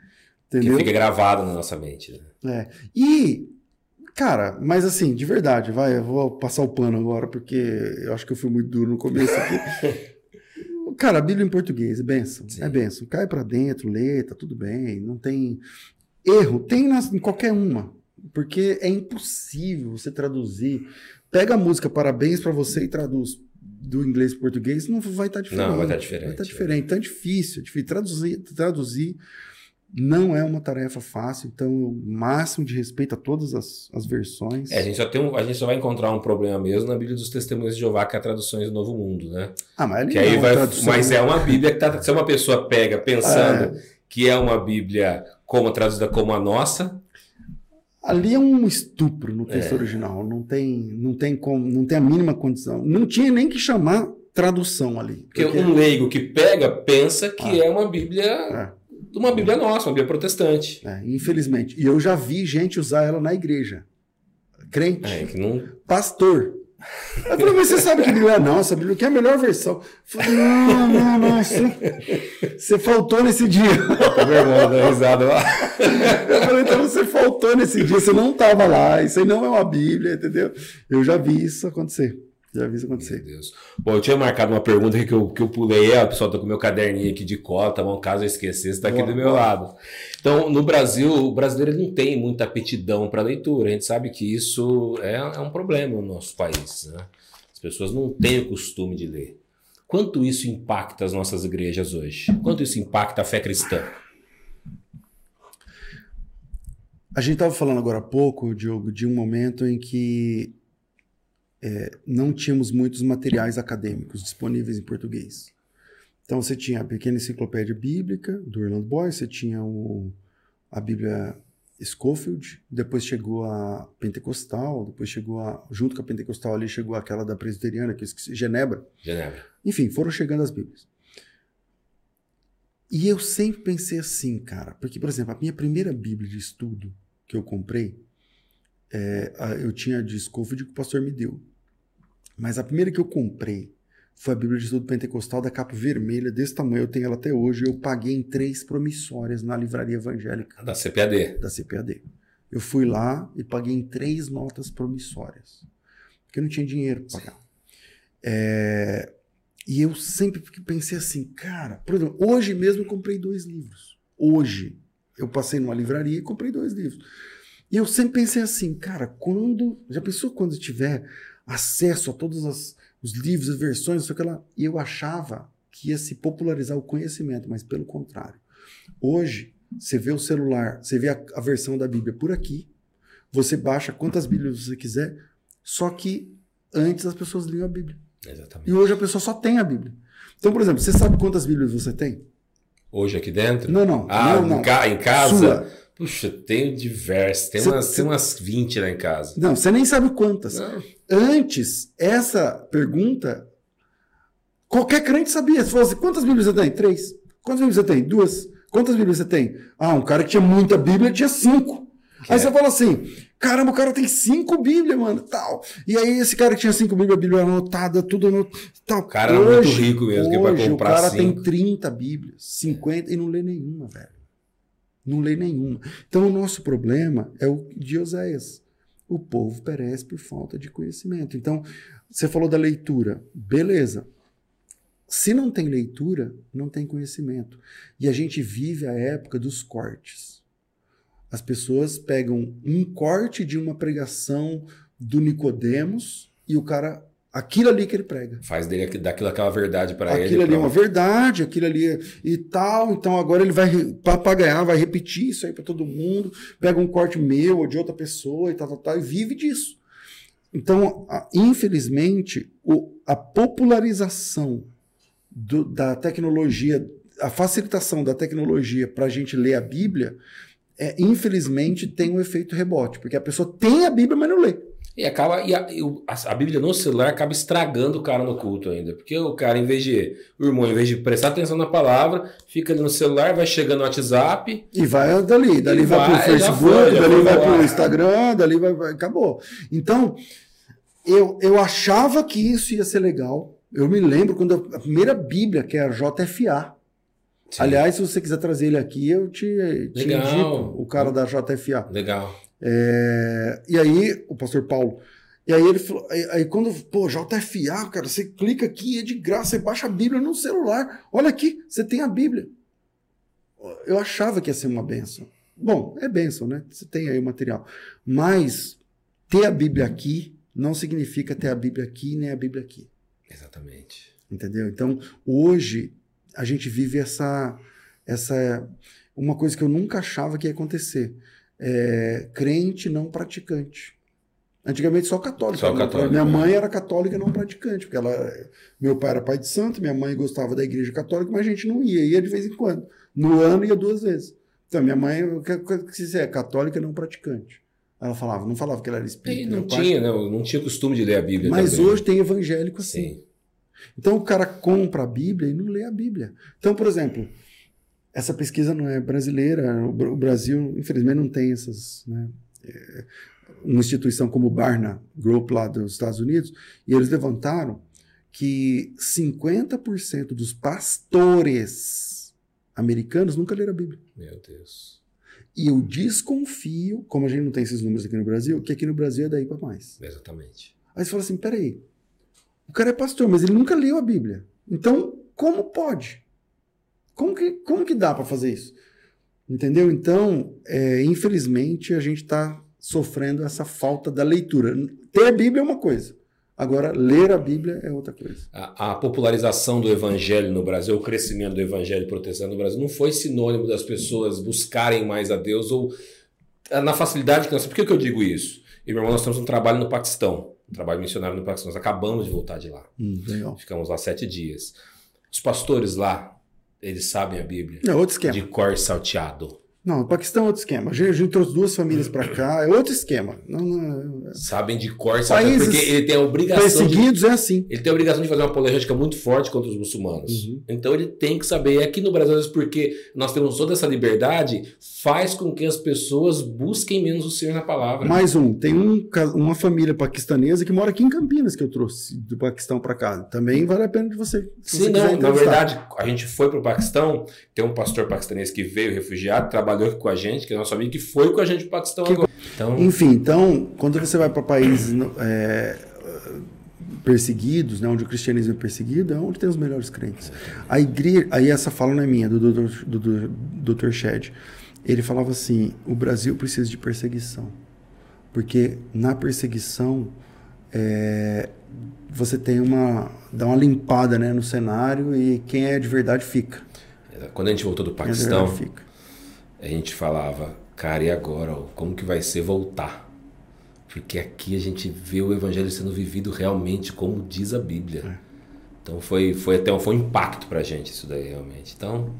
É. Entendeu? Que fica gravado na nossa mente. Né? É. E, cara, mas assim, de verdade, vai, eu vou passar o pano agora, porque eu acho que eu fui muito duro no começo aqui. cara, a Bíblia em português é benção. Sim. É benção. Cai para dentro, lê, tá tudo bem. Não tem erro. Tem nas, em qualquer uma. Porque é impossível você traduzir pega a música Parabéns para você e traduz do inglês para português, não vai estar tá diferente. Não, vai estar tá diferente. Vai estar tá diferente. Então é difícil, é difícil. Traduzir, traduzir não é uma tarefa fácil, então o máximo de respeito a todas as, as versões. É, a gente só tem um, a gente só vai encontrar um problema mesmo na Bíblia dos Testemunhos de Jeová, que é a traduções do Novo Mundo, né? Ah, mas que aí é vai, mas é uma Bíblia que tá, se uma pessoa pega pensando é. que é uma Bíblia como traduzida como a nossa, Ali é um estupro no texto é. original, não tem, não tem como, não tem a mínima condição. Não tinha nem que chamar tradução ali. Porque, porque... um leigo que pega pensa que ah. é uma Bíblia, é. uma Bíblia nossa, uma Bíblia protestante. É, infelizmente. E eu já vi gente usar ela na igreja. Crente. É, que não... Pastor. Eu falei, mas você sabe que Bíblia é não, essa Bíblia que é a melhor versão. Eu falei, não, não, não, você, você faltou nesse dia. Tá meu irmão dando risada lá. Eu falei, então você faltou nesse dia, você não estava lá, isso aí não é uma Bíblia, entendeu? Eu já vi isso acontecer. Já vi isso acontecer. Meu Deus. Bom, eu tinha marcado uma pergunta que eu, que eu pulei. É, o pessoal tá com o meu caderninho aqui de cota, bom, caso eu esquecesse, está aqui Boa, do meu boa. lado. Então, no Brasil, o brasileiro não tem muita aptidão para leitura. A gente sabe que isso é, é um problema no nosso país. Né? As pessoas não têm o costume de ler. Quanto isso impacta as nossas igrejas hoje? Quanto isso impacta a fé cristã? A gente estava falando agora há pouco, Diogo, de um momento em que é, não tínhamos muitos materiais acadêmicos disponíveis em português. Então você tinha a pequena enciclopédia bíblica do Orlando Boy, você tinha o, a Bíblia Scofield, depois chegou a Pentecostal, depois chegou a, junto com a Pentecostal ali chegou aquela da Presbiteriana, que eu esqueci, Genebra. Genebra. Enfim, foram chegando as Bíblias. E eu sempre pensei assim, cara, porque, por exemplo, a minha primeira Bíblia de estudo que eu comprei, é, a- eu tinha de Scofield que o pastor me deu. Mas a primeira que eu comprei foi a Bíblia de Estudo Pentecostal da capa vermelha, desse tamanho, eu tenho ela até hoje. Eu paguei em três promissórias na livraria evangélica Da CPAD. da CPAD. Eu fui lá e paguei em três notas promissórias. Porque eu não tinha dinheiro para pagar. É, e eu sempre pensei assim, cara, por exemplo, hoje mesmo eu comprei dois livros. Hoje eu passei numa livraria e comprei dois livros. E eu sempre pensei assim, cara, quando. Já pensou quando tiver acesso a todos as- os livros, as versões, não sei o que lá? E eu achava que ia se popularizar o conhecimento, mas pelo contrário. Hoje, você vê o celular, você vê a, a versão da Bíblia por aqui, você baixa quantas Bíblias você quiser, só que antes as pessoas liam a Bíblia. Exatamente. E hoje a pessoa só tem a Bíblia. Então, por exemplo, você sabe quantas Bíblias você tem? Hoje aqui dentro? Não, não. Ah, não, não. Em, ca- em casa? Sua. Puxa, tenho diversas. Tem Cê- umas, cê- tem umas 20 lá em casa. Não, você nem sabe quantas. Não. Antes, essa pergunta, qualquer crente sabia. Se fosse, quantas Bíblias você tem? Três. Quantas Bíblias você tem? Duas. Quantas Bíblias você tem? Ah, um cara que tinha muita Bíblia tinha cinco. Que aí é? você fala assim, caramba, o cara tem cinco Bíblias, mano, tal. E aí esse cara que tinha cinco Bíblias, a Bíblia anotada, tudo anotado, tal. O cara era muito rico mesmo, que pra hoje, comprar o cara cinco. tem 30 Bíblias, 50 e não lê nenhuma, velho. Não lê nenhuma. Então o nosso problema é o de Oséias. O povo perece por falta de conhecimento. Então, você falou da leitura. Beleza. Se não tem leitura, não tem conhecimento. E a gente vive a época dos cortes. As pessoas pegam um corte de uma pregação do Nicodemos e o cara aquilo ali que ele prega. Faz dele aqu- daquilo aquela verdade para ele. Aquilo ali é uma verdade, aquilo ali é- e tal. Então agora ele vai papagaiar, vai repetir isso aí para todo mundo. Pega um corte meu ou de outra pessoa e tal, tal, tal, e vive disso. Então, a- infelizmente, o- a popularização do- da tecnologia, a facilitação da tecnologia para a gente ler a Bíblia, é, infelizmente tem um efeito rebote, porque a pessoa tem a Bíblia, mas não lê. E acaba. E a, a- Bíblia no celular acaba estragando o cara no culto ainda. Porque o cara, em vez de. O irmão, em vez de prestar atenção na palavra, fica ali no celular, vai chegando no WhatsApp. E vai dali, dali vai, vai, pro já Facebook, foi, dali vai pro Instagram, dali vai, vai- acabou. Então, eu, eu achava que isso ia ser legal. Eu me lembro quando eu- a primeira Bíblia, que é a JFA. Sim. Aliás, se você quiser trazer ele aqui, eu te, te Legal. indico o cara da JFA. Legal. É, e aí, o pastor Paulo. E aí ele falou, aí, aí quando, pô, JFA, cara, você clica aqui, é de graça, você baixa a Bíblia no celular. Olha aqui, você tem a Bíblia. Eu achava que ia ser uma benção. Bom, é benção, né? Você tem aí o material. Mas ter a Bíblia aqui não significa ter a Bíblia aqui nem a Bíblia aqui. Exatamente. Entendeu? Então, hoje, a gente vive essa. essa uma coisa que eu nunca achava que ia acontecer. É, crente não praticante. Antigamente só católico. Só católico, Minha né? mãe era católica não praticante, porque ela, meu pai era pai de santo, minha mãe gostava da igreja católica, mas a gente não ia, ia de vez em quando. No ano ia duas vezes. Então, minha mãe, o que, que se é católica não praticante. Ela falava, não falava que ela era E espírita. não meu pai- tinha, né? Não tinha costume de ler a Bíblia. Mas também. hoje tem evangélico assim. Sim. Então o cara compra a Bíblia e não lê a Bíblia. Então, por exemplo, essa pesquisa não é brasileira, o Bra- o Brasil, infelizmente, não tem essas. Né? É, uma instituição como o Barna Group lá dos Estados Unidos, e eles levantaram que 50% dos pastores americanos nunca leram a Bíblia. Meu Deus. E eu desconfio, como a gente não tem esses números aqui no Brasil, que aqui no Brasil é daí para mais. Exatamente. Aí você fala assim: peraí, o cara é pastor, mas ele nunca leu a Bíblia. Então, como pode? Como que, como que dá para fazer isso? Entendeu? Então, é, infelizmente, a gente está sofrendo essa falta da leitura. Ter a Bíblia é uma coisa. Agora, ler a Bíblia é outra coisa. A, a, popularização do evangelho no Brasil, o crescimento do evangelho protestante no Brasil, não foi sinônimo das pessoas buscarem mais a Deus ou na facilidade que nós. Por que, que eu digo isso? E, meu irmão, nós temos um trabalho no Paquistão, um trabalho missionário no Paquistão. Nós acabamos de voltar de lá. Hum. Ficamos lá sete dias. Os pastores lá, eles sabem a Bíblia. É outro esquema. De cor salteado. Não, o Paquistão é outro esquema. A gente, trouxe duas famílias para cá, é outro esquema. Não, não, é... Sabem de cor, sabem porque ele tem a obrigação. Perseguidos de, é assim. Ele tem a obrigação de fazer uma apologética muito forte contra os muçulmanos. Uhum. Então ele tem que saber. E aqui no Brasil, porque nós temos toda essa liberdade, faz com que as pessoas busquem menos o Senhor na palavra. Mais um. Tem um, uma família paquistanesa que mora aqui em Campinas, que eu trouxe do Paquistão para cá. Também vale a pena de você. Sim, você não. Na verdade, a gente foi para o Paquistão, tem um pastor paquistanês que veio refugiado, trabalhou aqui com a gente que é nosso amigo, que foi com a gente para o Paquistão que... agora. Então... Enfim, então, quando você vai para países é, perseguidos, né, onde o cristianismo é perseguido, é onde tem os melhores crentes. A igreja, aí essa fala não é minha, do Dr. Do, do, do Dr. Shed. Ele falava assim: o Brasil precisa de perseguição. Porque na perseguição é, você tem uma. dá uma limpada né, no cenário e quem é de verdade fica. Quando a gente voltou do é Paquistão, é a gente falava, cara, e agora? Como que vai ser voltar? Porque aqui a gente vê o evangelho sendo vivido realmente como diz a Bíblia. É. Então foi, foi até um, foi um impacto pra gente isso daí realmente. Então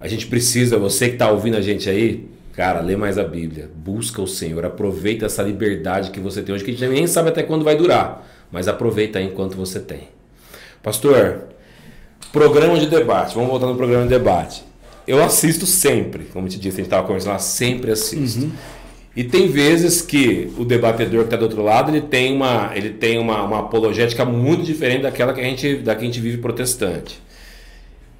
a gente precisa, você que está ouvindo a gente aí, cara, lê mais a Bíblia, busca o Senhor, aproveita essa liberdade que você tem hoje, que a gente nem sabe até quando vai durar, mas aproveita aí enquanto você tem. Pastor, programa de debate, vamos voltar no programa de debate eu assisto sempre, como te disse, a gente estava conversando lá, sempre assisto. Uhum. E tem vezes que o debatedor que está do outro lado ele tem uma, ele tem uma, uma apologética muito diferente daquela que a gente, da que a gente vive protestante.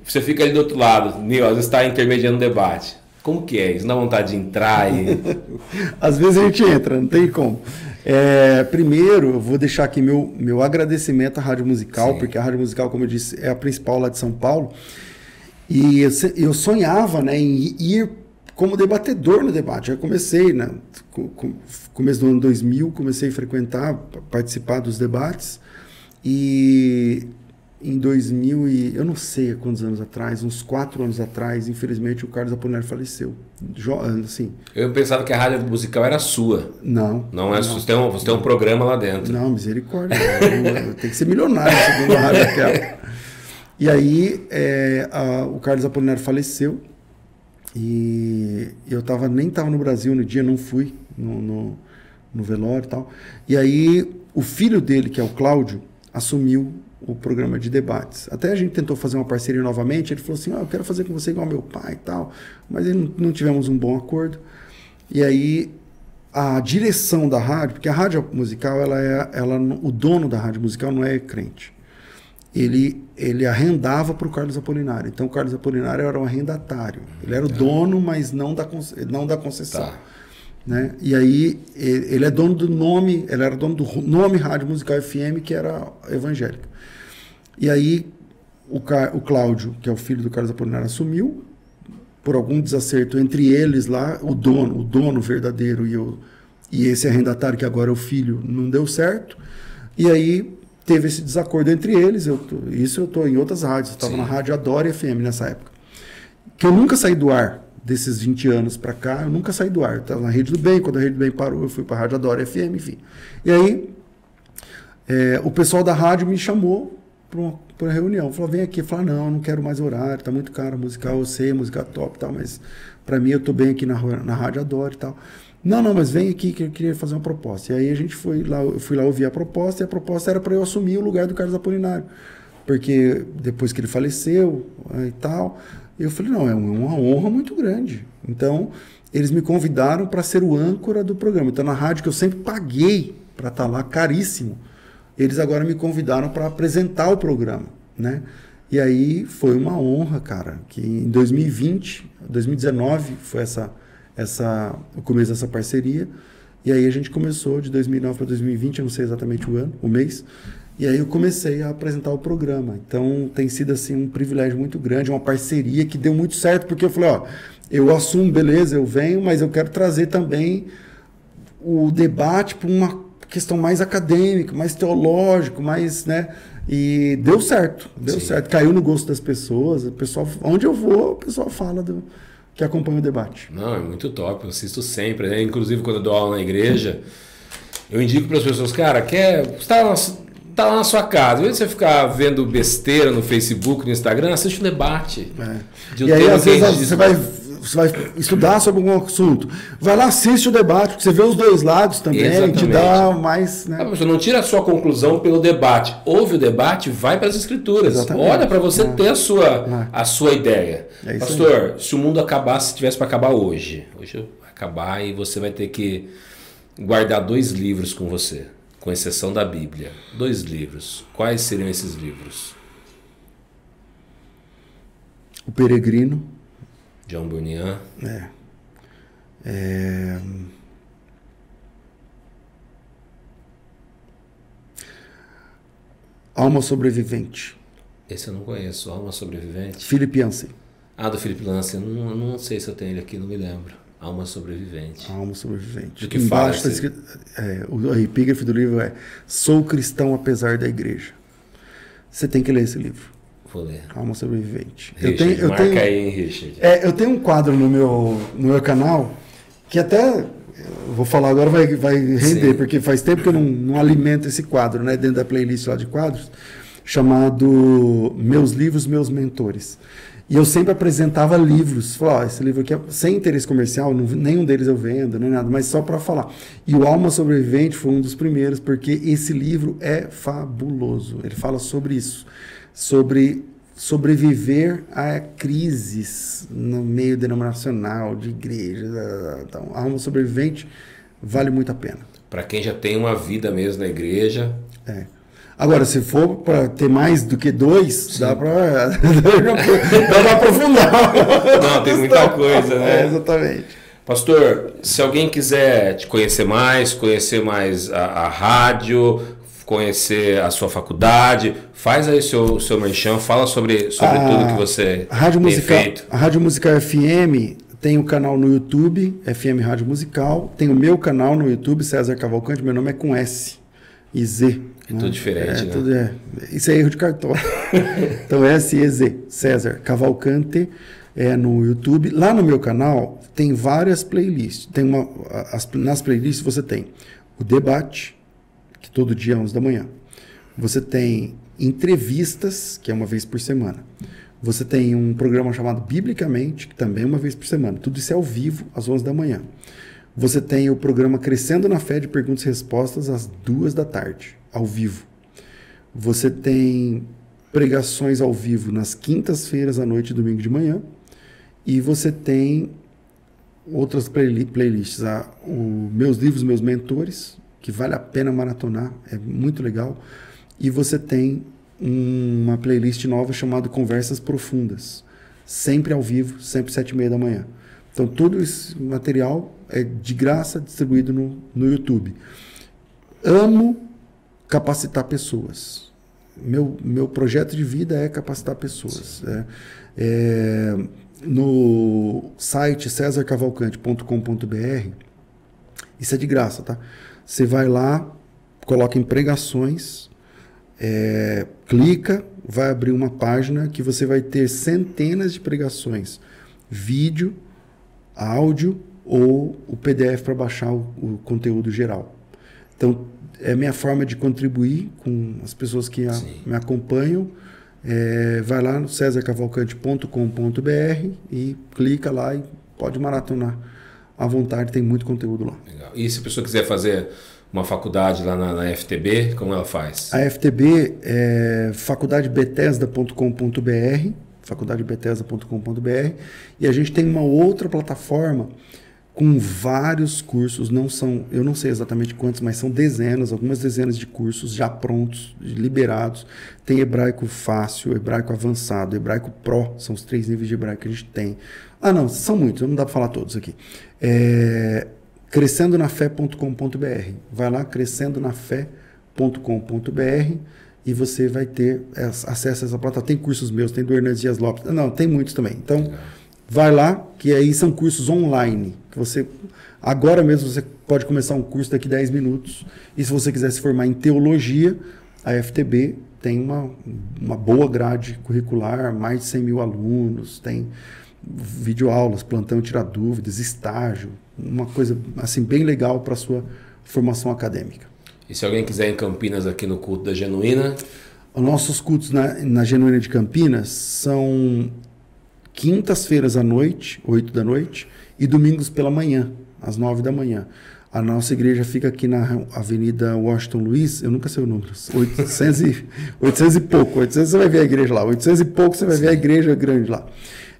Você fica ali do outro lado, Nil, às vezes está intermediando o debate. Como que é? Isso dá vontade de entrar e. às vezes a gente entra, não tem como. É, primeiro, eu vou deixar aqui meu, meu agradecimento à Rádio Musical, Sim. porque a Rádio Musical, como eu disse, é a principal lá de São Paulo. E eu sonhava né, em ir como debatedor no debate. Eu comecei, né, começo do ano 2000, comecei a frequentar, participar dos debates. E em 2000 e eu não sei quantos anos atrás, uns quatro anos atrás, infelizmente o Carlos Apolinário faleceu. Assim. Eu pensava que a rádio musical era sua. Não. Não é não, você tem um, você tem um programa lá dentro. Não, misericórdia. tem que ser milionário segundo a rádio aquela. E aí é, a, o Carlos Apolinário faleceu e eu tava, nem estava no Brasil no dia, não fui no, no, no, velório e tal. E aí o filho dele, que é o Cláudio, assumiu o programa de debates. Até a gente tentou fazer uma parceria novamente, ele falou assim, ah, eu quero fazer com você igual meu pai e tal, mas não, não tivemos um bom acordo. E aí a direção da rádio, porque a rádio musical, ela é, ela, o dono da rádio musical não é crente ele, ele arrendava para o Carlos Apolinário. Então, o Carlos Apolinário era um arrendatário. Ele era o dono, mas não da, não da concessão. Tá. Né? E aí, ele, ele é dono do nome, ele era dono do nome Rádio Musical FM, que era evangélica. E aí, o, o Cláudio, que é o filho do Carlos Apolinário, assumiu, por algum desacerto entre eles lá, o dono, o dono verdadeiro e, o, e esse arrendatário, que agora é o filho, não deu certo. E aí teve esse desacordo entre eles. Eu tô, isso eu estou em outras rádios. estava na rádio Adore FM nessa época. Que eu nunca saí do ar desses 20 anos para cá. Eu nunca saí do ar. estava na Rede do Bem. Quando a Rede do Bem parou, eu fui para a Rádio Adore FM, enfim. E aí, é, o pessoal da rádio me chamou para uma, reunião. Falou, vem aqui. Falou, não, não quero mais horário. Está muito caro musical. Eu sei, música top e tal. Mas para mim, eu estou bem aqui na, na Rádio Adore e tal. Não, não, mas vem aqui que eu queria fazer uma proposta. E aí a gente foi lá, eu fui lá ouvir a proposta e a proposta era para eu assumir o lugar do Carlos Apolinário. Porque depois que ele faleceu e tal, eu falei, não, é uma honra muito grande. Então, eles me convidaram para ser o âncora do programa. Então, na rádio que eu sempre paguei para estar tá lá, caríssimo, eles agora me convidaram para apresentar o programa, né? E aí foi uma honra, cara, que em 2020, 2019 foi essa, essa, o começo dessa parceria. E aí a gente começou de 2009 para 2020, eu não sei exatamente o ano, o mês. E aí eu comecei a apresentar o programa. Então tem sido assim um privilégio muito grande, uma parceria que deu muito certo, porque eu falei, ó, eu assumo, beleza, eu venho, mas eu quero trazer também o debate para uma questão mais acadêmica, mais teológico, mais, né? E deu certo, deu Sim. certo. Caiu no gosto das pessoas. O pessoal, onde eu vou, o pessoal fala do que acompanha o debate. Não, é muito top. Eu assisto sempre, né? Inclusive quando eu dou aula na igreja, eu indico para as pessoas, cara, quer está lá, tá lá na sua casa, em vez de você ficar vendo besteira no Facebook, no Instagram, assiste um debate. É. De um e aí às vezes você vai você vai estudar sobre algum assunto, vai lá, assiste o debate, você vê os dois lados também, Exatamente. te dá mais. Né? Ah, não tira a sua conclusão pelo debate. Ouve o debate, vai para as escrituras. Exatamente. Olha para você é. ter a sua, é. a sua ideia. É Pastor, aí. se o mundo acabasse, se tivesse para acabar hoje, hoje vai acabar e você vai ter que guardar dois livros com você, com exceção da Bíblia. Dois livros. Quais seriam esses livros? O Peregrino John Bunyan. É. é... Alma Sobrevivente. Esse eu não conheço. Alma Sobrevivente. Philip Yancey. Ah, do Philip Yancey. Não, não sei se eu tenho ele aqui, não me lembro. Alma Sobrevivente. Alma Sobrevivente. Do que fala tá escrito, é, o epígrafe do livro é Sou cristão apesar da igreja. Você tem que ler esse livro. Vou ler. Alma Sobrevivente. Richard, eu tenho, eu marca tenho, aí, Richard. É, eu tenho um quadro no meu, no meu canal que até vou falar agora vai, vai render, Sim. porque faz tempo que eu não, não alimento esse quadro, né, dentro da playlist lá de quadros, chamado Meus Livros, Meus Mentores. E eu sempre apresentava livros. Falava, oh, esse livro aqui é sem interesse comercial, não, nenhum deles eu vendo, nem nada, mas só para falar. E o Alma Sobrevivente foi um dos primeiros, porque esse livro é fabuloso. Ele fala sobre isso sobre sobreviver a crises no meio denominacional, de igreja. Então, a alma sobrevivente vale muito a pena. Para quem já tem uma vida mesmo na igreja. É. Agora, se for para ter mais do que dois, Sim. dá para aprofundar. Não, tem muita coisa, né? É, exatamente. Pastor, se alguém quiser te conhecer mais, conhecer mais a, a rádio, conhecer a sua faculdade. Faz aí seu seu merchan, fala sobre, sobre a, tudo que você a Rádio Musical, feito. A Rádio Musical FM tem o um canal no YouTube, FM Rádio Musical. Tem o meu canal no YouTube, César Cavalcante. Meu nome é com S e Z. É né? tudo diferente, é, né? Tudo é, isso é erro de cartório. então, S e Z, César Cavalcante é no YouTube. Lá no meu canal tem várias playlists. Tem uma, as, nas playlists você tem o debate, que todo dia 11 da manhã. Você tem entrevistas, que é uma vez por semana. Você tem um programa chamado Biblicamente, que também é uma vez por semana. Tudo isso é ao vivo, às 11 da manhã. Você tem o programa Crescendo na Fé de Perguntas e Respostas, às duas da tarde, ao vivo. Você tem pregações ao vivo nas quintas-feiras à noite e domingo de manhã. E você tem outras playlists, ah, o Meus Livros, Meus Mentores, que vale a pena maratonar, é muito legal. E você tem uma playlist nova chamada Conversas Profundas, sempre ao vivo, sempre sete e meia da manhã. Então todo esse material é de graça distribuído no, no YouTube. Amo capacitar pessoas. Meu, meu projeto de vida é capacitar pessoas. É, é, no site cesarcavalcante.com.br, isso é de graça, tá? Você vai lá, coloca em pregações, é, clica, vai abrir uma página que você vai ter centenas de pregações, vídeo, áudio ou o PDF para baixar o, o, conteúdo geral. Então, é minha forma de contribuir com as pessoas que a, me acompanham. É, vai lá no cesarcavalcante.com.br e clica lá e pode maratonar à vontade, tem muito conteúdo lá. Legal. E se a pessoa quiser fazer uma faculdade lá na, na FTB, como ela faz? A FTB é faculdadebethesda.com.br faculdadebetesa.com.br. E a gente tem uma outra plataforma com vários cursos, não são, eu não sei exatamente quantos, mas são dezenas, algumas dezenas de cursos já prontos, liberados. Tem hebraico fácil, hebraico avançado, hebraico pro, são os três níveis de hebraico que a gente tem. Ah, não, são muitos, não dá para falar todos aqui. É, crescendonafé.com.br. Vai lá, crescendonafé.com.br e você vai ter acesso a essa plataforma. Tem cursos meus, tem do Hernandes Dias Lopes. Não, tem muitos também. Então, vai lá, que aí são cursos online. Que você agora mesmo você pode começar um curso daqui 10 minutos. E se você quiser se formar em teologia, a FTB tem uma, uma boa grade curricular, mais de 100 mil alunos, tem videoaulas, plantão tirar dúvidas, estágio, uma coisa assim bem legal para sua formação acadêmica. E se alguém quiser em Campinas aqui no culto da Genuína? Os nossos cultos na, na Genuína de Campinas são quintas-feiras à noite, 8 da noite, e domingos pela manhã, às 9 da manhã. A nossa igreja fica aqui na Avenida Washington Luiz, eu nunca sei o número, 800 e, 800 e pouco, 800 você vai ver a igreja lá, 800 e pouco você vai ver a igreja grande lá.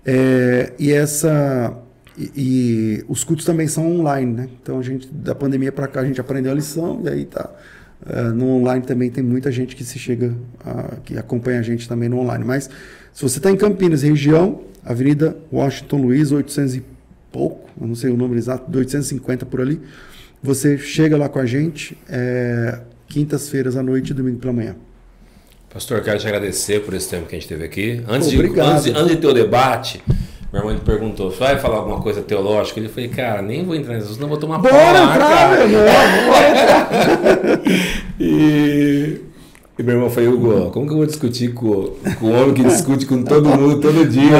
É, e essa e, e, os cultos também são online, né? Então a gente da pandemia para cá a gente aprendeu a lição e aí tá uh, no online também tem muita gente que se chega a, que acompanha a gente também no online. Mas se você está em Campinas, região, Avenida Washington Luiz, 800 e pouco, eu não sei o número exato, 850 por ali, você chega lá com a gente é, quintas-feiras à noite e domingo pela manhã. Pastor, quero te agradecer por esse tempo que a gente teve aqui. Antes, de, antes, antes de ter o debate, meu irmão me perguntou, você vai falar alguma coisa teológica? Ele falou, cara, nem vou entrar nisso, não vou tomar Bora entrar, cara. Meu irmão, bora entrar. e, e meu irmão foi, Hugo, como que eu vou discutir com, com um homem que discute com todo mundo todo dia?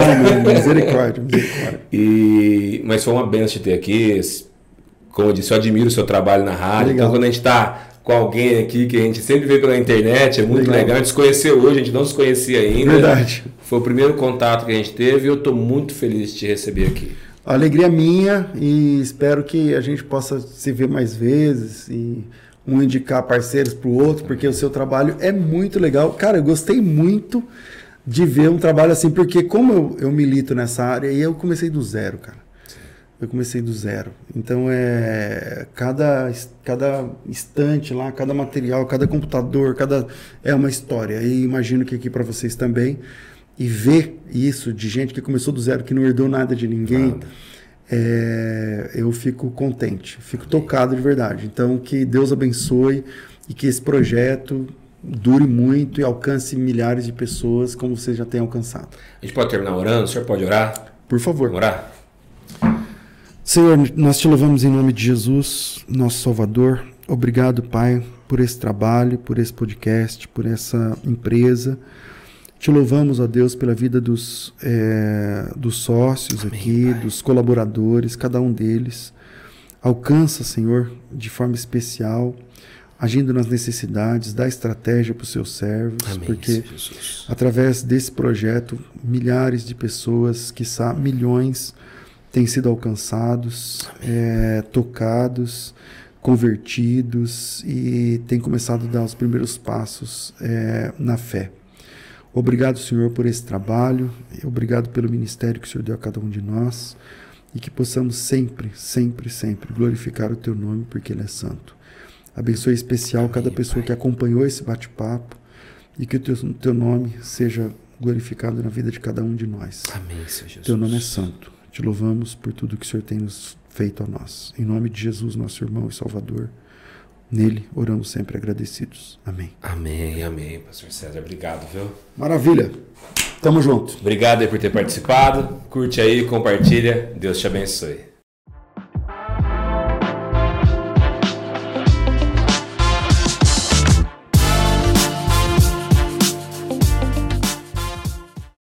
misericórdia, misericórdia. E, mas foi uma benção te ter aqui. Como eu disse, eu admiro o seu trabalho na rádio. Legal. Então, quando a gente está com alguém aqui que a gente sempre vê pela internet, é muito legal. legal. A gente se conheceu hoje, a gente não se conhecia ainda. Verdade. Foi o primeiro contato que a gente teve e eu estou muito feliz de te receber aqui. A alegria minha e espero que a gente possa se ver mais vezes e um indicar parceiros para o outro, porque o seu trabalho é muito legal. Cara, eu gostei muito de ver um trabalho assim, porque como eu, eu milito nessa área e eu comecei do zero, cara. Eu comecei do zero. Então é cada cada instante lá, cada material, cada computador, cada é uma história. E imagino que aqui para vocês também e ver isso de gente que começou do zero, que não herdou nada de ninguém, é, eu fico contente, fico tocado de verdade. Então que Deus abençoe e que esse projeto dure muito e alcance milhares de pessoas como você já tem alcançado. A gente pode terminar orando? O senhor pode orar? Por favor. Vamos orar? Senhor, nós te louvamos em nome de Jesus, nosso Salvador. Obrigado, Pai, por esse trabalho, por esse podcast, por essa empresa. Te louvamos, ó Deus, pela vida dos, é, dos sócios Amém, aqui, pai. dos colaboradores, cada um deles. Alcança, Senhor, de forma especial, agindo nas necessidades, dá estratégia para os seus servos, Amém, porque através desse projeto, milhares de pessoas, quiçá milhões, têm sido alcançados, é, tocados, convertidos e têm começado a dar os primeiros passos é, na fé. Obrigado, Senhor, por esse trabalho, obrigado pelo ministério que o Senhor deu a cada um de nós e que possamos sempre, sempre, sempre glorificar o Teu nome porque Ele é santo. Abençoe especial cada pessoa que acompanhou esse bate-papo e que o teu, teu nome seja glorificado na vida de cada um de nós. Amém, Senhor Jesus. Teu nome é santo. Te louvamos por tudo que o Senhor tem nos feito a nós. Em nome de Jesus, nosso irmão e Salvador. Nele oramos sempre agradecidos. Amém. Amém, amém. Pastor César, obrigado, viu? Maravilha. Tamo junto. Obrigado aí por ter participado. Curte aí, compartilha. Deus te abençoe.